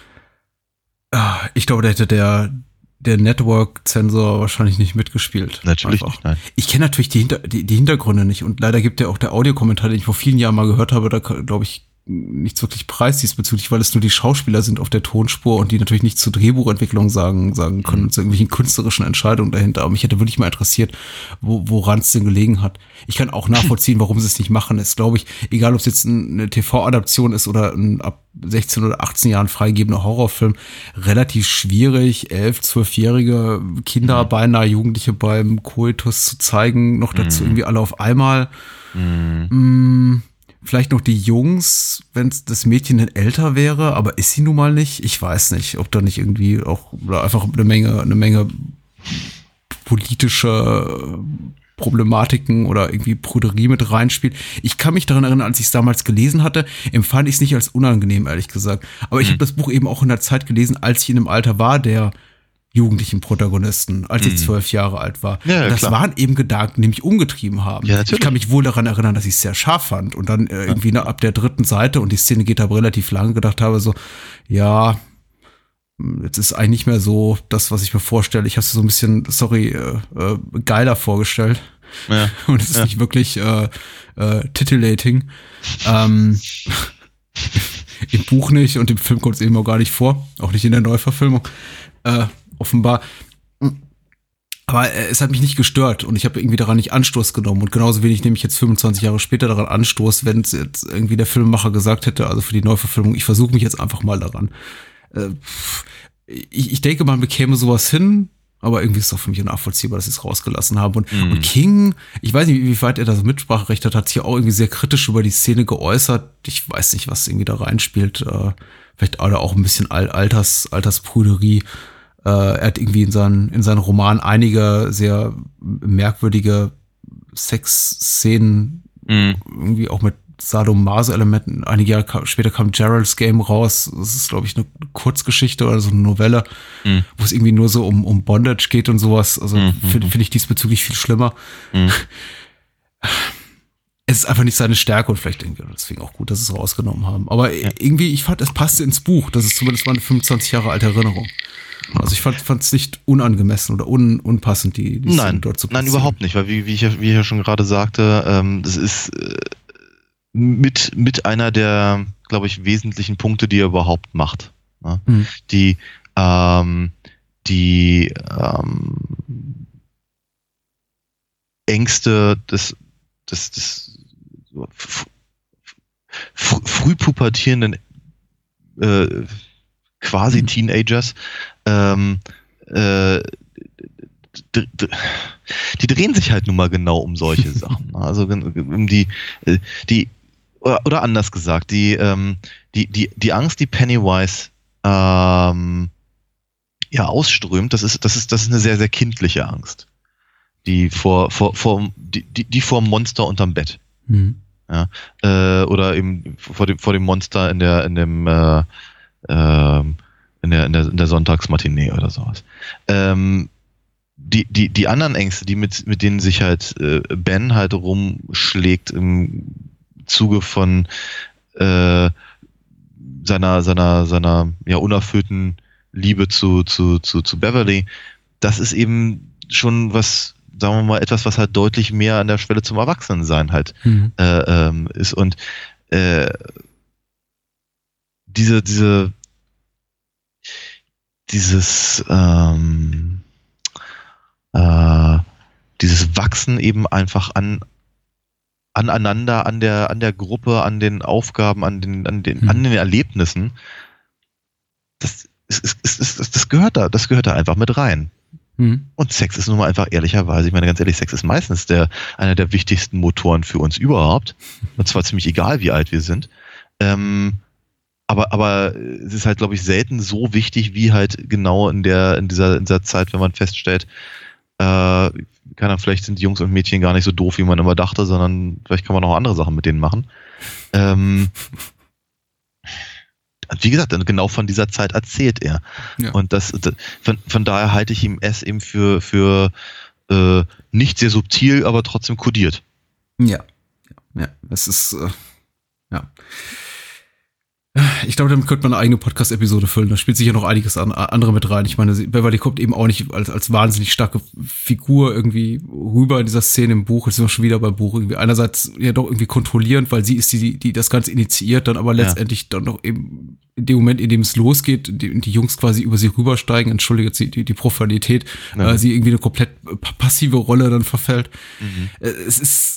Ah, Ich glaube, da hätte der, der Network-Zensor wahrscheinlich nicht mitgespielt. Natürlich Einfach. nicht, nein. Ich kenne natürlich die, Hinter die, die Hintergründe nicht und leider gibt ja auch der Audiokommentar, den ich vor vielen Jahren mal gehört habe, da glaube ich nichts wirklich preis diesbezüglich, weil es nur die Schauspieler sind auf der Tonspur und die natürlich nicht zur Drehbuchentwicklung sagen, sagen können, Mhm. zu irgendwelchen künstlerischen Entscheidungen dahinter. Aber mich hätte wirklich mal interessiert, wo, woran es denn gelegen hat. Ich kann auch nachvollziehen, warum sie es nicht machen. Es glaube ich, egal ob es jetzt ein- eine TV-Adaption ist oder ein ab 16 oder 18 Jahren freigegebener Horrorfilm, relativ schwierig, 11, 12-jährige Kinder, Mhm. beinahe Jugendliche beim Koitus zu zeigen, noch dazu Mhm. irgendwie alle auf einmal. Mhm. Vielleicht noch die Jungs, wenn das Mädchen denn älter wäre, aber ist sie nun mal nicht? Ich weiß nicht, ob da nicht irgendwie auch einfach eine Menge, eine Menge politische Problematiken oder irgendwie Pruderie mit reinspielt. Ich kann mich daran erinnern, als ich es damals gelesen hatte, empfand ich es nicht als unangenehm, ehrlich gesagt. Aber ich Hm. habe das Buch eben auch in der Zeit gelesen, als ich in einem Alter war, der jugendlichen Protagonisten, als ich Mhm. zwölf Jahre alt war. Ja, ja, das klar. waren eben Gedanken, die mich umgetrieben haben. Ja, ich kann mich wohl daran erinnern, dass ich es sehr scharf fand und dann äh, irgendwie ne, ab der dritten Seite und die Szene geht aber relativ lange gedacht habe, so, ja, hm, jetzt ist eigentlich nicht mehr so das, was ich mir vorstelle. Ich habe es so ein bisschen, sorry, äh, äh, geiler vorgestellt. Ja. Und es ist Ja. nicht wirklich äh, äh, titillating. Ähm, Im Buch nicht und im Film kommt es eben auch gar nicht vor. Auch nicht in der Neuverfilmung. Offenbar. Aber äh, es hat mich nicht gestört und ich habe irgendwie daran nicht Anstoß genommen. Und genauso wenig nehme ich jetzt 25 Jahre später daran Anstoß, wenn es jetzt irgendwie der Filmemacher gesagt hätte, also für die Neuverfilmung, ich versuche mich jetzt einfach mal daran. Äh, ich, ich denke, man bekäme sowas hin, aber irgendwie ist es doch für mich nachvollziehbar, dass sie es rausgelassen haben. Und, mhm. und King, ich weiß nicht, wie weit er das Mitspracherecht hat, hat sich auch irgendwie sehr kritisch über die Szene geäußert. Ich weiß nicht, was irgendwie da reinspielt. Äh, vielleicht auch ein bisschen Alters, Altersprüderie. Äh, er hat irgendwie in seinen, in seinen Roman einige sehr merkwürdige Sexszenen, mhm. irgendwie auch mit Sadomaso-Elementen. Einige Jahre später kam Gerald's Game raus. Das ist, glaube ich, eine Kurzgeschichte oder so eine Novelle, mhm. wo es irgendwie nur so um, um Bondage geht und sowas. Also mhm. finde find ich diesbezüglich viel schlimmer. Mhm. Es ist einfach nicht seine Stärke und vielleicht ich deswegen auch gut, dass sie es rausgenommen haben. Aber ja. irgendwie, ich fand, es passte ins Buch. Das ist zumindest meine 25 Jahre alte Erinnerung. Also ich fand es nicht unangemessen oder un, unpassend, die, die Nein, dort zu Nein, überhaupt nicht, weil wie, wie, ich, ja, wie ich ja schon gerade sagte, ähm, das ist äh, mit, mit einer der, glaube ich, wesentlichen Punkte, die er überhaupt macht. Ne? Mhm. Die, ähm, die ähm, Ängste des, des, des früh pubertierenden äh, quasi mhm. Teenagers ähm, äh, die drehen sich halt nun mal genau um solche Sachen. Also um die, äh, die oder, oder anders gesagt, die, ähm, die, die, die Angst, die Pennywise ähm, ja ausströmt, das ist, das ist, das ist eine sehr, sehr kindliche Angst. Die vor, vor, vor, die, die, die vor dem Monster unterm Bett. Mhm. Ja, äh, oder eben vor dem, vor dem Monster in der, in dem, äh, äh, in der, in der, in der Sonntagsmatinee oder sowas. Ähm, die, die, die anderen Ängste, die mit, mit denen sich halt äh, Ben halt rumschlägt im Zuge von äh, seiner, seiner, seiner ja, unerfüllten Liebe zu, zu, zu, zu Beverly, das ist eben schon was, sagen wir mal, etwas, was halt deutlich mehr an der Schwelle zum Erwachsenensein halt mhm. äh, ähm, ist. Und äh, diese, diese, dieses, ähm, äh, dieses Wachsen eben einfach an, aneinander, an der, an der Gruppe, an den Aufgaben, an den, an den, mhm. an den Erlebnissen. Das, ist, ist, ist, das gehört da, das gehört da einfach mit rein. Mhm. Und Sex ist nun mal einfach ehrlicherweise, ich meine ganz ehrlich, Sex ist meistens der, einer der wichtigsten Motoren für uns überhaupt. Und zwar ziemlich egal, wie alt wir sind. Ähm, aber, aber es ist halt, glaube ich, selten so wichtig, wie halt genau in der, in dieser, in dieser Zeit, wenn man feststellt, äh, keine vielleicht sind die Jungs und Mädchen gar nicht so doof, wie man immer dachte, sondern vielleicht kann man auch andere Sachen mit denen machen. Ähm, wie gesagt, genau von dieser Zeit erzählt er. Ja. Und das, das von, von, daher halte ich ihm es eben für, für äh, nicht sehr subtil, aber trotzdem kodiert. Ja. Ja, ja. es ist, äh, ja. Ich glaube, damit könnte man eine eigene Podcast-Episode füllen. Da spielt sicher noch einiges an, andere mit rein. Ich meine, Beverly kommt eben auch nicht als, als wahnsinnig starke Figur irgendwie rüber in dieser Szene im Buch. Jetzt sind wir schon wieder beim Buch. Irgendwie einerseits ja doch irgendwie kontrollierend, weil sie ist die, die das Ganze initiiert, dann aber letztendlich ja. dann doch eben in dem Moment, in dem es losgeht, die, die Jungs quasi über sie rübersteigen, entschuldige jetzt die, die Profanität, ja. äh, sie irgendwie eine komplett passive Rolle dann verfällt. Mhm. Äh, es ist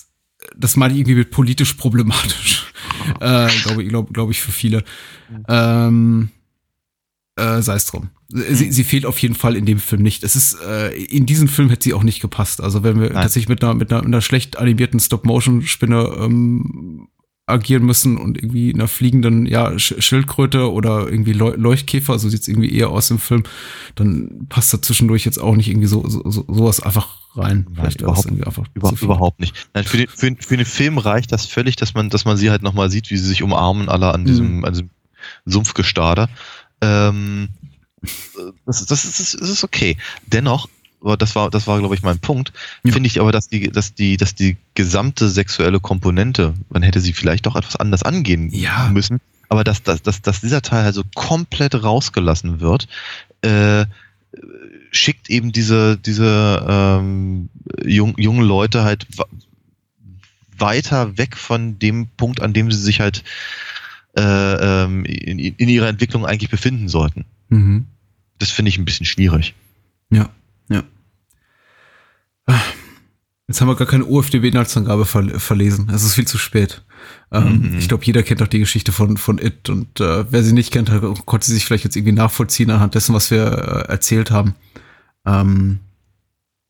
das meine ich irgendwie mit politisch problematisch. äh, glaube glaub, glaub ich für viele. Ähm, äh, sei es drum. Sie, mhm. sie fehlt auf jeden Fall in dem Film nicht. Es ist, äh, in diesem Film hätte sie auch nicht gepasst. Also wenn wir Nein. tatsächlich mit einer, mit einer, einer schlecht animierten Stop-Motion-Spinne ähm, agieren müssen und irgendwie einer fliegenden ja, Schildkröte oder irgendwie Leuchtkäfer, so sieht's irgendwie eher aus im Film, dann passt da zwischendurch jetzt auch nicht irgendwie so, so, so sowas einfach rein. Vielleicht überhaupt, einfach über, überhaupt nicht. Nein, für, den, für, für den Film reicht das völlig, dass man, dass man sie halt nochmal sieht, wie sie sich umarmen, alle an diesem, mhm. an diesem Sumpfgestade. Ähm, das, das, ist, das ist okay. Dennoch aber das war, das war, glaube ich, mein Punkt, ja. finde ich aber, dass die, dass die, dass die gesamte sexuelle Komponente, man hätte sie vielleicht doch etwas anders angehen ja. müssen, aber dass, dass, dass, dass dieser Teil also komplett rausgelassen wird, äh, schickt eben diese, diese ähm, jung, jungen Leute halt weiter weg von dem Punkt, an dem sie sich halt äh, ähm, in, in ihrer Entwicklung eigentlich befinden sollten. Mhm. Das finde ich ein bisschen schwierig. Ja. Ja. Jetzt haben wir gar keine UFDB-Inhaltsangabe ver verlesen. Es ist viel zu spät. Ähm, mhm. Ich glaube, jeder kennt doch die Geschichte von, von It und äh, wer sie nicht kennt, konnte sie sich vielleicht jetzt irgendwie nachvollziehen anhand dessen, was wir äh, erzählt haben. Ähm,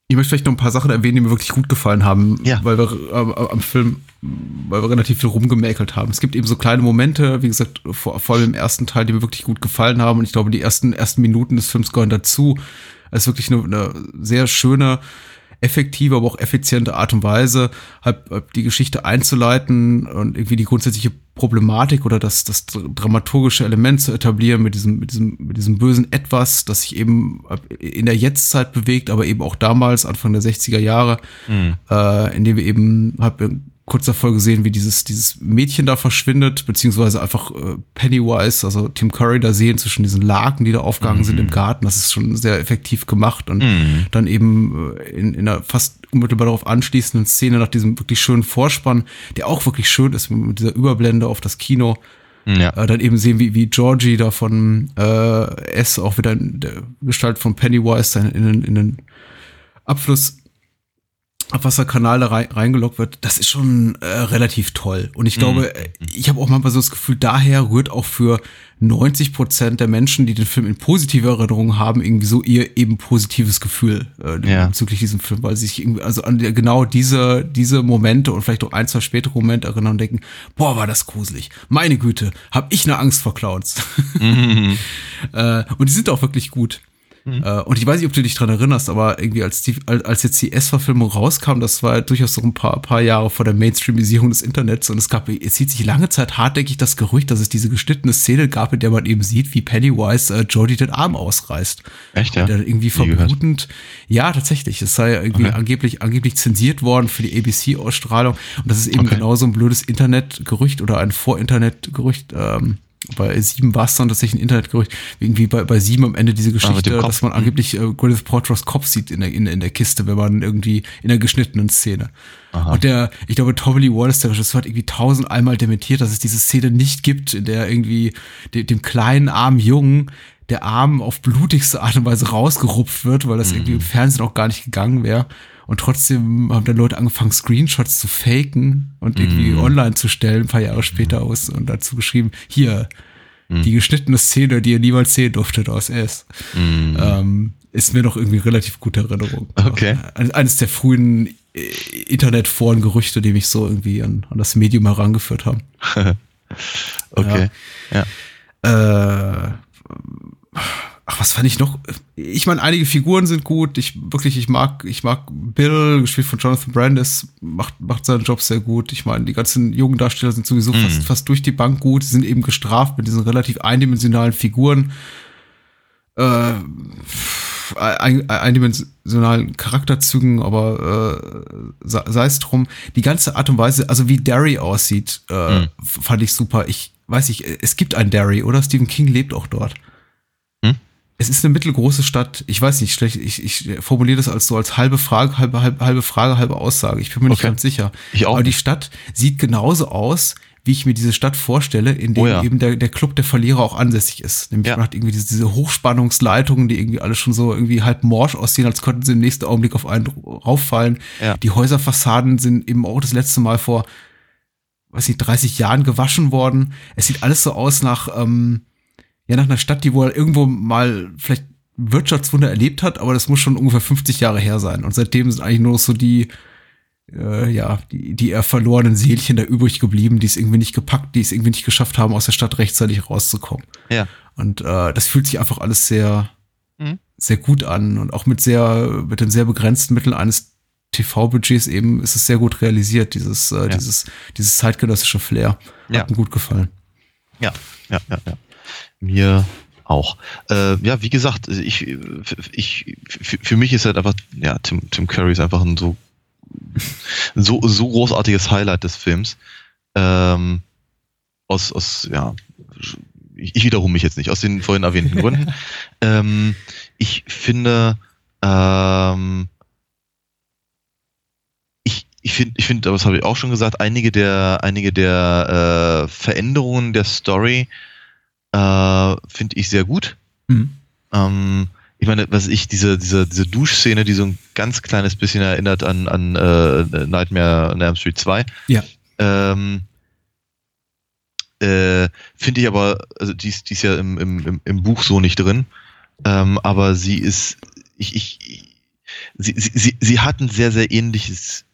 ich möchte vielleicht noch ein paar Sachen erwähnen, die mir wirklich gut gefallen haben, ja. weil wir äh, am Film, weil wir relativ viel rumgemäkelt haben. Es gibt eben so kleine Momente, wie gesagt, vor, vor allem im ersten Teil, die mir wirklich gut gefallen haben und ich glaube, die ersten, ersten Minuten des Films gehören dazu. Es ist wirklich eine, eine sehr schöne, effektive, aber auch effiziente Art und Weise, halt, halt die Geschichte einzuleiten und irgendwie die grundsätzliche Problematik oder das, das dramaturgische Element zu etablieren mit diesem, mit diesem, mit diesem bösen Etwas, das sich eben in der Jetztzeit bewegt, aber eben auch damals, Anfang der 60er Jahre, mhm. äh, in dem wir eben halt kurz davor gesehen, wie dieses, dieses Mädchen da verschwindet, beziehungsweise einfach äh, Pennywise, also Tim Curry da sehen zwischen diesen Laken, die da aufgegangen mhm. sind im mhm. Garten. Das ist schon sehr effektiv gemacht und mhm. dann eben äh, in, in einer fast unmittelbar darauf anschließenden Szene nach diesem wirklich schönen Vorspann, der auch wirklich schön ist mit dieser Überblende auf das Kino. Ja. Äh, dann eben sehen, wie, wie Georgie da von äh, S auch wieder in der Gestalt von Pennywise in, in, in den Abfluss Abwasserkanal da rein, reingelockt wird, das ist schon äh, relativ toll. Und ich glaube, mhm. ich habe auch manchmal so das Gefühl, daher rührt auch für 90 Prozent der Menschen, die den Film in positive Erinnerungen haben, irgendwie so ihr eben positives Gefühl äh, ja. bezüglich diesem Film, weil sie sich irgendwie, also an genau diese, diese Momente und vielleicht auch ein, zwei spätere Momente erinnern und denken, boah, war das gruselig. Meine Güte, hab ich eine Angst vor Clowns. Mhm. äh, und die sind auch wirklich gut. Mhm. Äh, und ich weiß nicht, ob du dich dran erinnerst, aber irgendwie als, die, als jetzt die S-Verfilmung rauskam, das war durchaus so ein paar, paar Jahre vor der Mainstreamisierung des Internets und es gab, es zieht sich lange Zeit hartnäckig das Gerücht, dass es diese geschnittene Szene gab, in der man eben sieht, wie Pennywise äh, Jodie den Arm ausreißt. Echt, ja? Der irgendwie verblutend, ja, tatsächlich, es sei irgendwie okay. angeblich, angeblich zensiert worden für die ABC-Ausstrahlung und das ist eben okay. genau so ein blödes Internetgerücht oder ein Vor-Internet-Gerücht, ähm, bei sieben war es dann tatsächlich ein Internetgerücht, irgendwie bei, bei sieben am Ende diese ah, Geschichte, dass man angeblich äh, Gwyneth Paltrow's Kopf sieht in der, in, in der Kiste, wenn man irgendwie in der geschnittenen Szene. Aha. Und der, ich glaube, Tommy Lee Wallace, der Regisseur, hat irgendwie tausend einmal dementiert, dass es diese Szene nicht gibt, in der irgendwie de, dem kleinen armen Jungen der Arm auf blutigste Art und Weise rausgerupft wird, weil das mhm. irgendwie im Fernsehen auch gar nicht gegangen wäre. Und trotzdem haben dann Leute angefangen, Screenshots zu faken und irgendwie mm. online zu stellen, ein paar Jahre später aus und dazu geschrieben, hier, mm. die geschnittene Szene, die ihr niemals sehen durftet aus S. Mm. Ähm, ist mir noch irgendwie relativ gute Erinnerung. Okay. Eines der frühen äh, Internetforen-Gerüchte, die mich so irgendwie an, an das Medium herangeführt haben. okay. Ja. ja. Äh, ach, was fand ich noch? Ich meine, einige Figuren sind gut. Ich wirklich, ich mag, ich mag Bill, gespielt von Jonathan Brandis, macht, macht seinen Job sehr gut. Ich meine, die ganzen jungen Darsteller sind sowieso mhm. fast, fast durch die Bank gut. Sie sind eben gestraft mit diesen relativ eindimensionalen Figuren. Äh, ein, eindimensionalen Charakterzügen, aber äh, sei es drum. Die ganze Art und Weise, also wie Derry aussieht, äh, mhm. fand ich super. Ich weiß nicht, es gibt ein Derry, oder? Stephen King lebt auch dort es ist eine mittelgroße Stadt. Ich weiß nicht, schlecht, ich, ich formuliere das als so als halbe Frage, halbe, halbe, halbe Frage, halbe Aussage. Ich bin mir nicht ganz sicher. Ich auch Aber die Stadt sieht genauso aus, wie ich mir diese Stadt vorstelle, in dem oh ja. eben der, der Club der Verlierer auch ansässig ist. Nämlich ja. man hat irgendwie diese, diese Hochspannungsleitungen, die irgendwie alle schon so irgendwie halb morsch aussehen, als könnten sie im nächsten Augenblick auf einen rauffallen. Ja. Die Häuserfassaden sind eben auch das letzte Mal vor, weiß nicht, 30 Jahren gewaschen worden. Es sieht alles so aus nach, ähm, ja nach einer Stadt, die wohl irgendwo mal vielleicht Wirtschaftswunder erlebt hat, aber das muss schon ungefähr 50 Jahre her sein. Und seitdem sind eigentlich nur so die, äh, ja, die, die eher verlorenen Seelchen da übrig geblieben, die es irgendwie nicht gepackt, die es irgendwie nicht geschafft haben, aus der Stadt rechtzeitig rauszukommen. Ja. Und äh, das fühlt sich einfach alles sehr, mhm. sehr gut an und auch mit sehr, mit den sehr begrenzten Mitteln eines TV-Budgets eben ist es sehr gut realisiert, dieses, äh, ja. dieses, dieses zeitgenössische Flair. Hat ja. mir gut gefallen. Ja, ja, ja, ja. Mir auch. Äh, ja, wie gesagt, ich, ich, für mich ist halt einfach, ja, Tim, Tim Curry ist einfach ein so, so, so großartiges Highlight des Films. Ähm, aus, aus, ja, ich, ich wiederhole mich jetzt nicht, aus den vorhin erwähnten Gründen. ähm, ich finde, ähm, ich, ich finde, ich finde, das habe ich auch schon gesagt, einige der, einige der äh, Veränderungen der Story äh, finde ich sehr gut. Mhm. Ähm, ich meine, was ich, diese, diese, diese Duschszene, die so ein ganz kleines bisschen erinnert an, an äh, Nightmare on Elm Street 2. Ja. Ähm, äh, Finde ich aber, also die ist, die ist ja im, im, im Buch so nicht drin. Ähm, aber sie ist, ich, ich, sie, sie, sie hat ein sehr, sehr ähnliches,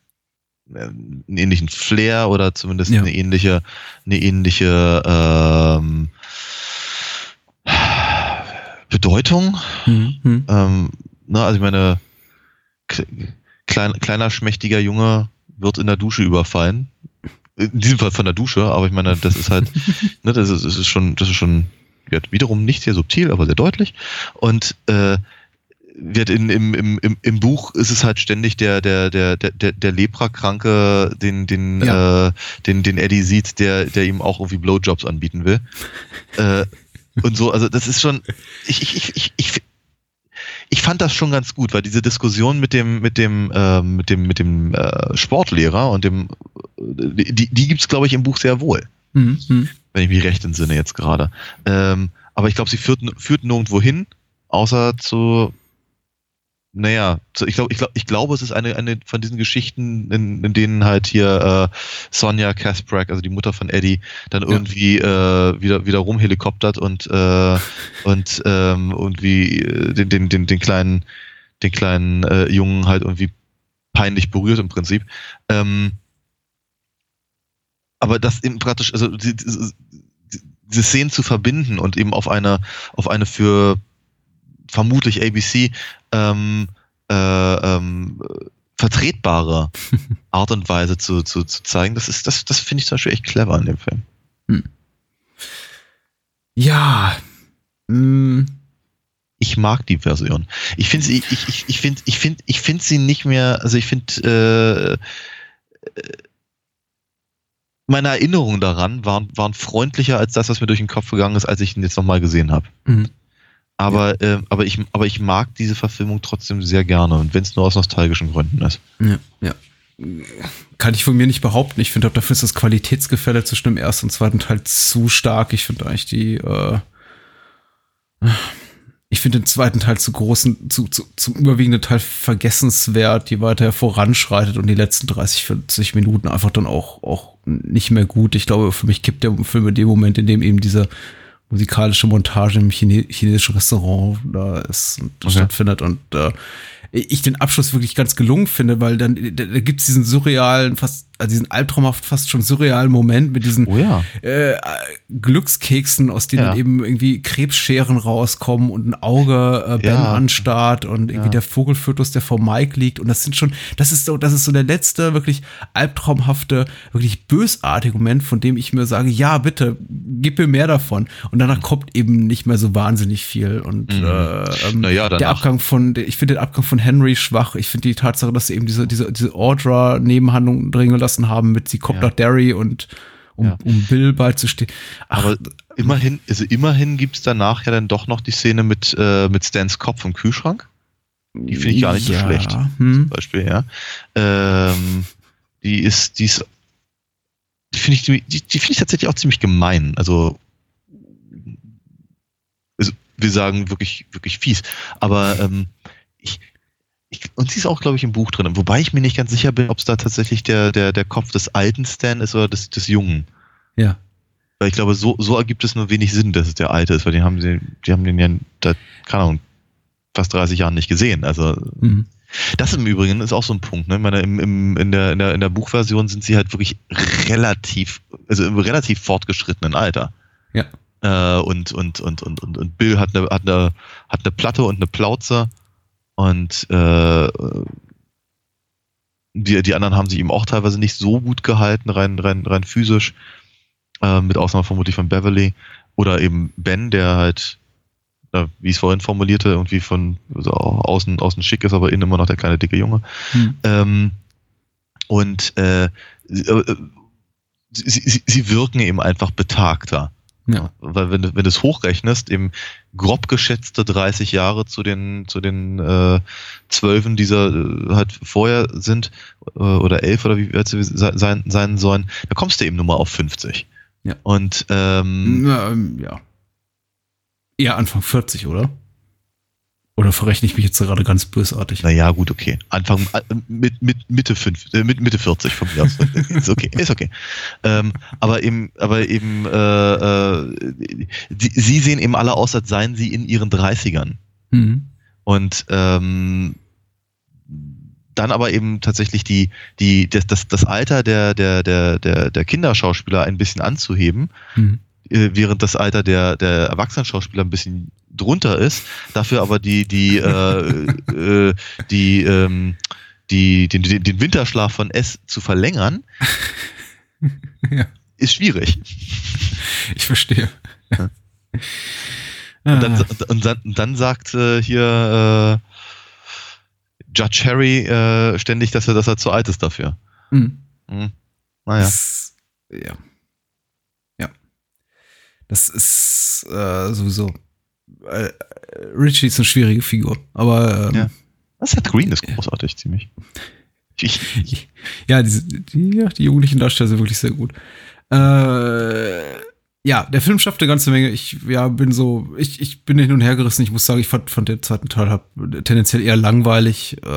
äh, einen ähnlichen Flair oder zumindest Ja. eine ähnliche, eine ähnliche ähm, Bedeutung. Hm, hm. Ähm, ne, also ich meine, klein, kleiner, schmächtiger Junge wird in der Dusche überfallen. In diesem Fall von der Dusche, aber ich meine, das ist halt, ne, das ist, das ist schon, das ist schon ja, wiederum nicht sehr subtil, aber sehr deutlich. Und äh, wird in, im, im, im, im Buch ist es halt ständig der, der, der, der, der, der Leprakranke, den, den, Ja. äh, den, den Eddie sieht, der, der ihm auch irgendwie Blowjobs anbieten will. äh, und so, also das ist schon, ich, ich, ich, ich, ich, ich fand das schon ganz gut, weil diese Diskussion mit dem, mit dem, äh, mit dem, mit dem äh, Sportlehrer und dem, äh, die, die gibt's glaube ich, im Buch sehr wohl, Hm, hm. wenn ich mich recht entsinne jetzt gerade. Ähm, aber ich glaube, sie führt, führt nirgendwo hin, außer zu, naja, ich glaube, ich glaube, ich glaube, es ist eine, eine von diesen Geschichten, in, in denen halt hier äh, Sonja Kasprak, also die Mutter von Eddie, dann Ja. irgendwie äh, wieder wieder rumhelikoptert und äh, und ähm, irgendwie äh, den, den, den, den kleinen den kleinen äh, Jungen halt irgendwie peinlich berührt im Prinzip. Ähm, aber das eben praktisch, also die, diese diese Szenen zu verbinden und eben auf eine auf eine für vermutlich ABC ähm, äh, ähm, vertretbare Art und Weise zu, zu, zu zeigen, das ist das das finde ich zum Beispiel echt clever in dem Film. Ja. Hm. ich mag die Version. Ich finde sie, ich, ich, ich finde, ich finde, ich finde sie nicht mehr, also ich finde, äh, äh, meine Erinnerungen daran waren, waren freundlicher als das, was mir durch den Kopf gegangen ist, als ich ihn jetzt nochmal gesehen habe. Hm. Aber, äh, aber, ich, aber ich mag diese Verfilmung trotzdem sehr gerne und wenn es nur aus nostalgischen Gründen ist. Ja, ja. Kann ich von mir nicht behaupten. Ich finde, dafür ist das Qualitätsgefälle zwischen dem ersten und zweiten Teil zu stark. Ich finde eigentlich die, äh, ich finde den zweiten Teil zu großen, zu, zu, zum überwiegenden Teil vergessenswert, je weiter er voranschreitet und die letzten 30, 40 Minuten einfach dann auch, auch nicht mehr gut. Ich glaube, für mich kippt der Film in dem Moment, in dem eben diese musikalische Montage im Chine chinesischen Restaurant da ist und Okay. stattfindet und äh, ich den Abschluss wirklich ganz gelungen finde, weil dann da, da gibt es diesen surrealen, fast, also diesen albtraumhaft fast schon surrealen Moment mit diesen Oh ja. äh, Glückskeksen, aus denen Ja. eben irgendwie Krebsscheren rauskommen und ein Auge äh, Ben Ja. anstarrt und irgendwie der Vogelfötus, der vor Mike liegt. Und das sind schon, das ist so, das ist so der letzte wirklich albtraumhafte, wirklich bösartige Moment, von dem ich mir sage, ja, bitte, gib mir mehr davon. Und danach kommt eben nicht mehr so wahnsinnig viel. Und Mhm. äh, ähm, Naja, der Abgang von, ich finde den Abgang von Henry schwach. Ich finde die Tatsache, dass eben diese, diese, diese Audra-Nebenhandlung drin gelassen haben mit sie kommt Ja. nach Derry und um, Ja. um Bill beizustehen. Ach, Aber immerhin, also immerhin gibt's danach ja dann doch noch die Szene mit, äh, mit Stans Kopf im Kühlschrank. Die finde ich gar nicht so schlecht. Zum Hm. Beispiel, ja. Ähm, die ist, die ist, die finde ich, die, die finde ich tatsächlich auch ziemlich gemein. Also, also wir sagen wirklich, wirklich fies. Aber ähm, ich, und sie ist auch, glaube ich, im Buch drin. Wobei ich mir nicht ganz sicher bin, ob es da tatsächlich der, der, der Kopf des alten Stan ist oder des, des Jungen. Ja. Weil ich glaube, so, so ergibt es nur wenig Sinn, dass es der alte ist, weil die haben sie, die haben den ja seit, keine Ahnung, fast 30 Jahren nicht gesehen. Also Hm. das im Übrigen ist auch so ein Punkt. Ne? Ich meine, im, im, in, der, in, der, in der Buchversion sind sie halt wirklich relativ, also im relativ fortgeschrittenen Alter. Ja. Äh, und, und, und, und, und, und Bill hat eine, hat, eine, hat eine Platte und eine Plauze und äh, die, die anderen haben sich ihm auch teilweise nicht so gut gehalten, rein, rein, rein physisch. Äh, mit Ausnahme vermutlich von Beverly. Oder eben Ben, der halt, äh, wie ich es vorhin formulierte, irgendwie von also außen, außen schick ist, aber innen immer noch der kleine dicke Junge. Hm. Ähm, und äh, sie, äh, sie, sie, sie wirken eben einfach betagter. Ja. Weil wenn du, wenn du es hochrechnest, eben grob geschätzte 30 Jahre zu den zu den äh, Zwölfen, dieser äh, halt vorher sind äh, oder elf oder wie sie sein, sein sollen, da kommst du eben nur mal auf 50. Ja. Und ähm, Na, ähm, ja. Eher Anfang 40, oder? Oder verrechne ich mich jetzt gerade ganz bösartig? Naja, gut, okay. Anfang, äh, mit, mit Mitte fünf, äh, mit Mitte 40 von mir aus. ist okay, ist okay. Ähm, aber eben, aber eben, äh, äh, die, sie sehen eben alle aus, als seien sie in ihren 30ern. Mhm. Und ähm, dann aber eben tatsächlich die, die, das, das, das Alter der, der, der, der, der Kinderschauspieler ein bisschen anzuheben, mhm. Äh, während das Alter der, der Erwachsenenschauspieler ein bisschen drunter ist, dafür aber die, die, äh, äh, die, ähm, die, den, den, Winterschlaf von S zu verlängern, ja. ist schwierig. Ich verstehe. Ja. Und, dann, und, dann, und dann sagt äh, hier äh, Judge Harry äh, ständig, dass er, dass er zu alt ist dafür. Mhm. Mhm. Naja. Das. Ja. Das ist äh, sowieso. Äh, Richie ist eine schwierige Figur, aber. Ähm, ja. Seth Green ist großartig, ziemlich. Ich, ja, diese, die, ja, die jugendlichen Darsteller sind wirklich sehr gut. Äh, ja, der Film schafft eine ganze Menge. Ich ja, bin so, ich, ich bin hin und her gerissen. Ich muss sagen, ich fand, fand den zweiten Teil hab, tendenziell eher langweilig. Äh,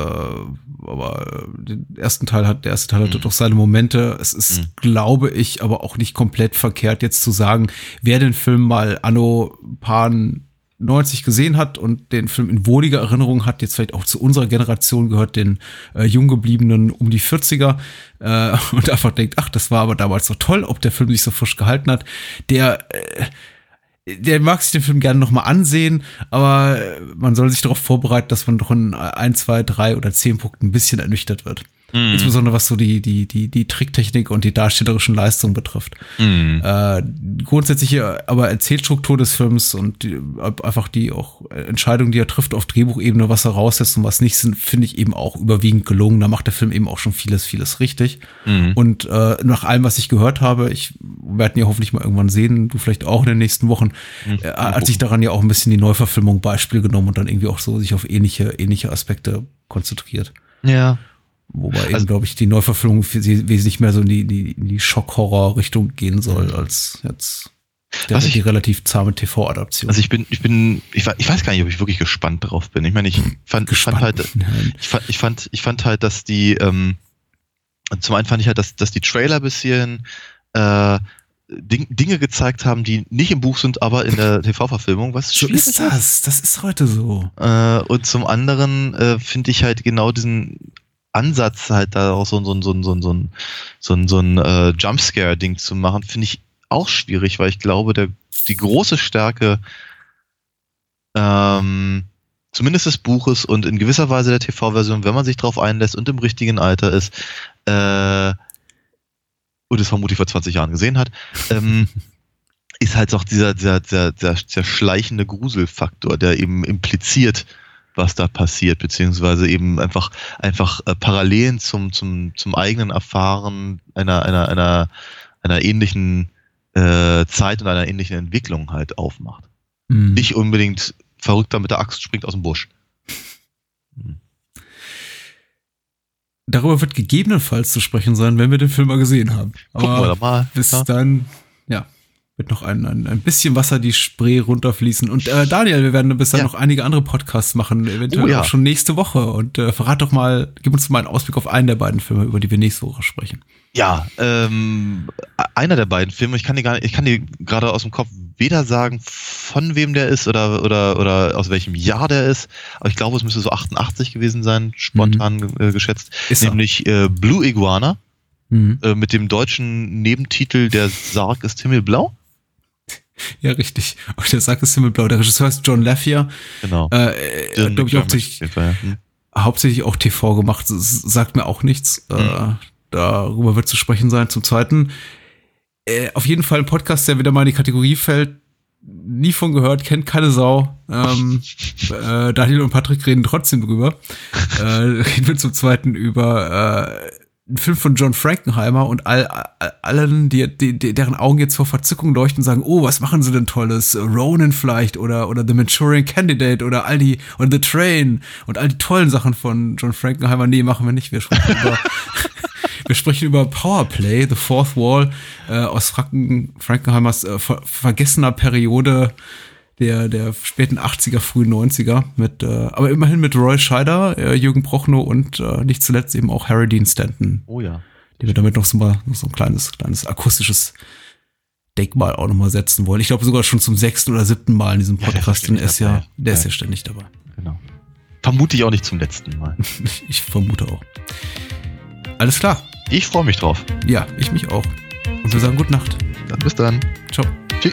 aber den ersten Teil hat, der erste Teil hatte mhm. doch seine Momente. Es ist, mhm. glaube ich, aber auch nicht komplett verkehrt, jetzt zu sagen, wer den Film mal anno Pan 90 gesehen hat und den Film in wohliger Erinnerung hat, jetzt vielleicht auch zu unserer Generation gehört, den äh, junggebliebenen um die 40er äh, und einfach denkt, ach, das war aber damals so toll, ob der Film sich so frisch gehalten hat, der äh, der mag sich den Film gerne nochmal ansehen, aber man soll sich darauf vorbereiten, dass man doch in ein, zwei, drei oder zehn Punkten ein bisschen ernüchtert wird. Mhm. Insbesondere was so die, die, die, die Tricktechnik und die darstellerischen Leistungen betrifft. Mhm. Äh, grundsätzliche aber Erzählstruktur des Films und die, einfach die auch Entscheidungen, die er trifft auf Drehbuchebene, was er raussetzt und was nicht, sind, finde ich eben auch überwiegend gelungen. Da macht der Film eben auch schon vieles, vieles richtig. Mhm. Und äh, nach allem, was ich gehört habe, ich werde ihn ja hoffentlich mal irgendwann sehen, du vielleicht auch in den nächsten Wochen, mhm. äh, hat sich daran ja auch ein bisschen die Neuverfilmung Beispiel genommen und dann irgendwie auch so sich auf ähnliche, ähnliche Aspekte konzentriert. Ja, Wobei also, eben, glaube ich, die Neuverfilmung wesentlich mehr so in die, die, in die Schock-Horror-Richtung gehen soll, mhm. als jetzt der, was ich, die relativ zahme TV-Adaption. Also ich bin, ich bin, ich, ich weiß gar nicht, ob ich wirklich gespannt drauf bin. Ich meine, ich fand, ich fand halt, ich fand, ich fand, ich fand halt, dass die, ähm, zum einen fand ich halt, dass, dass die Trailer bis hierhin äh, Ding, Dinge gezeigt haben, die nicht im Buch sind, aber in der TV-Verfilmung. Was so ist das. Das ist heute so. Äh, und zum anderen äh, finde ich halt genau diesen Ansatz, halt da auch so, so, so, so, so, so, so ein äh, Jumpscare-Ding zu machen, finde ich auch schwierig, weil ich glaube, der, die große Stärke ähm, zumindest des Buches und in gewisser Weise der TV-Version, wenn man sich darauf einlässt und im richtigen Alter ist, äh, und es vermutlich vor 20 Jahren gesehen hat, ähm, ist halt auch dieser, dieser, dieser, dieser, dieser schleichende Gruselfaktor, der eben impliziert, was da passiert, beziehungsweise eben einfach, einfach äh, Parallelen zum, zum, zum eigenen Erfahren einer, einer, einer, einer ähnlichen äh, Zeit und einer ähnlichen Entwicklung halt aufmacht. Mhm. Nicht unbedingt verrückter mit der Axt springt aus dem Busch. Mhm. Darüber wird gegebenenfalls zu sprechen sein, wenn wir den Film mal gesehen haben. Aber Gucken wir da mal. Bis ja. dann, ja, wird noch ein, ein, ein bisschen Wasser die Spree runterfließen. Und äh, Daniel, wir werden bis dann ja. noch einige andere Podcasts machen, eventuell oh, ja. auch schon nächste Woche. Und äh, verrat doch mal, gib uns mal einen Ausblick auf einen der beiden Filme, über die wir nächste Woche sprechen. Ja, ähm, einer der beiden Filme, ich kann dir gar nicht, ich kann dir gerade aus dem Kopf weder sagen, von wem der ist oder, oder, oder aus welchem Jahr der ist, aber ich glaube, es müsste so 88 gewesen sein, spontan mhm. äh, geschätzt. Ist nämlich äh, Blue Iguana. Mhm. Äh, mit dem deutschen Nebentitel Der Sarg ist himmelblau. Ja, richtig. Und der sagt es himmelblau. Der Regisseur heißt John Laffier. Genau. Äh, äh glaube ich, hauptsächlich, hm. hauptsächlich auch TV gemacht. Das sagt mir auch nichts. Hm. Äh, darüber wird zu sprechen sein. Zum Zweiten, äh, auf jeden Fall ein Podcast, der wieder mal in die Kategorie fällt. Nie von gehört, kennt keine Sau. Ähm, äh, Daniel und Patrick reden trotzdem drüber. äh, reden wir zum Zweiten über äh, ein Film von John Frankenheimer und all, all, allen, die, die, deren Augen jetzt vor Verzückung leuchten und sagen, oh, was machen sie denn Tolles? Ronan vielleicht oder, oder The Manchurian Candidate oder all die, oder The Train und all die tollen Sachen von John Frankenheimer. Nee, machen wir nicht. Wir sprechen über, wir sprechen über Powerplay, The Fourth Wall, äh, aus Franken, Frankenheimers äh, ver vergessener Periode der, der späten 80er, frühen 90er mit, äh, aber immerhin mit Roy Scheider, äh, Jürgen Prochnow und äh, nicht zuletzt eben auch Harry Dean Stanton. Oh ja. Die wir damit noch so mal noch so ein kleines, kleines akustisches Denkmal auch nochmal setzen wollen. Ich glaube sogar schon zum sechsten oder siebten Mal in diesem Podcast. Ja, der ist ja, der ist ja ständig dabei. Genau. Vermute ich auch nicht zum letzten Mal. ich vermute auch. Alles klar. Ich freue mich drauf. Ja, ich mich auch. Und wir sagen gute Nacht. Dann bis dann. Ciao. Tschüss.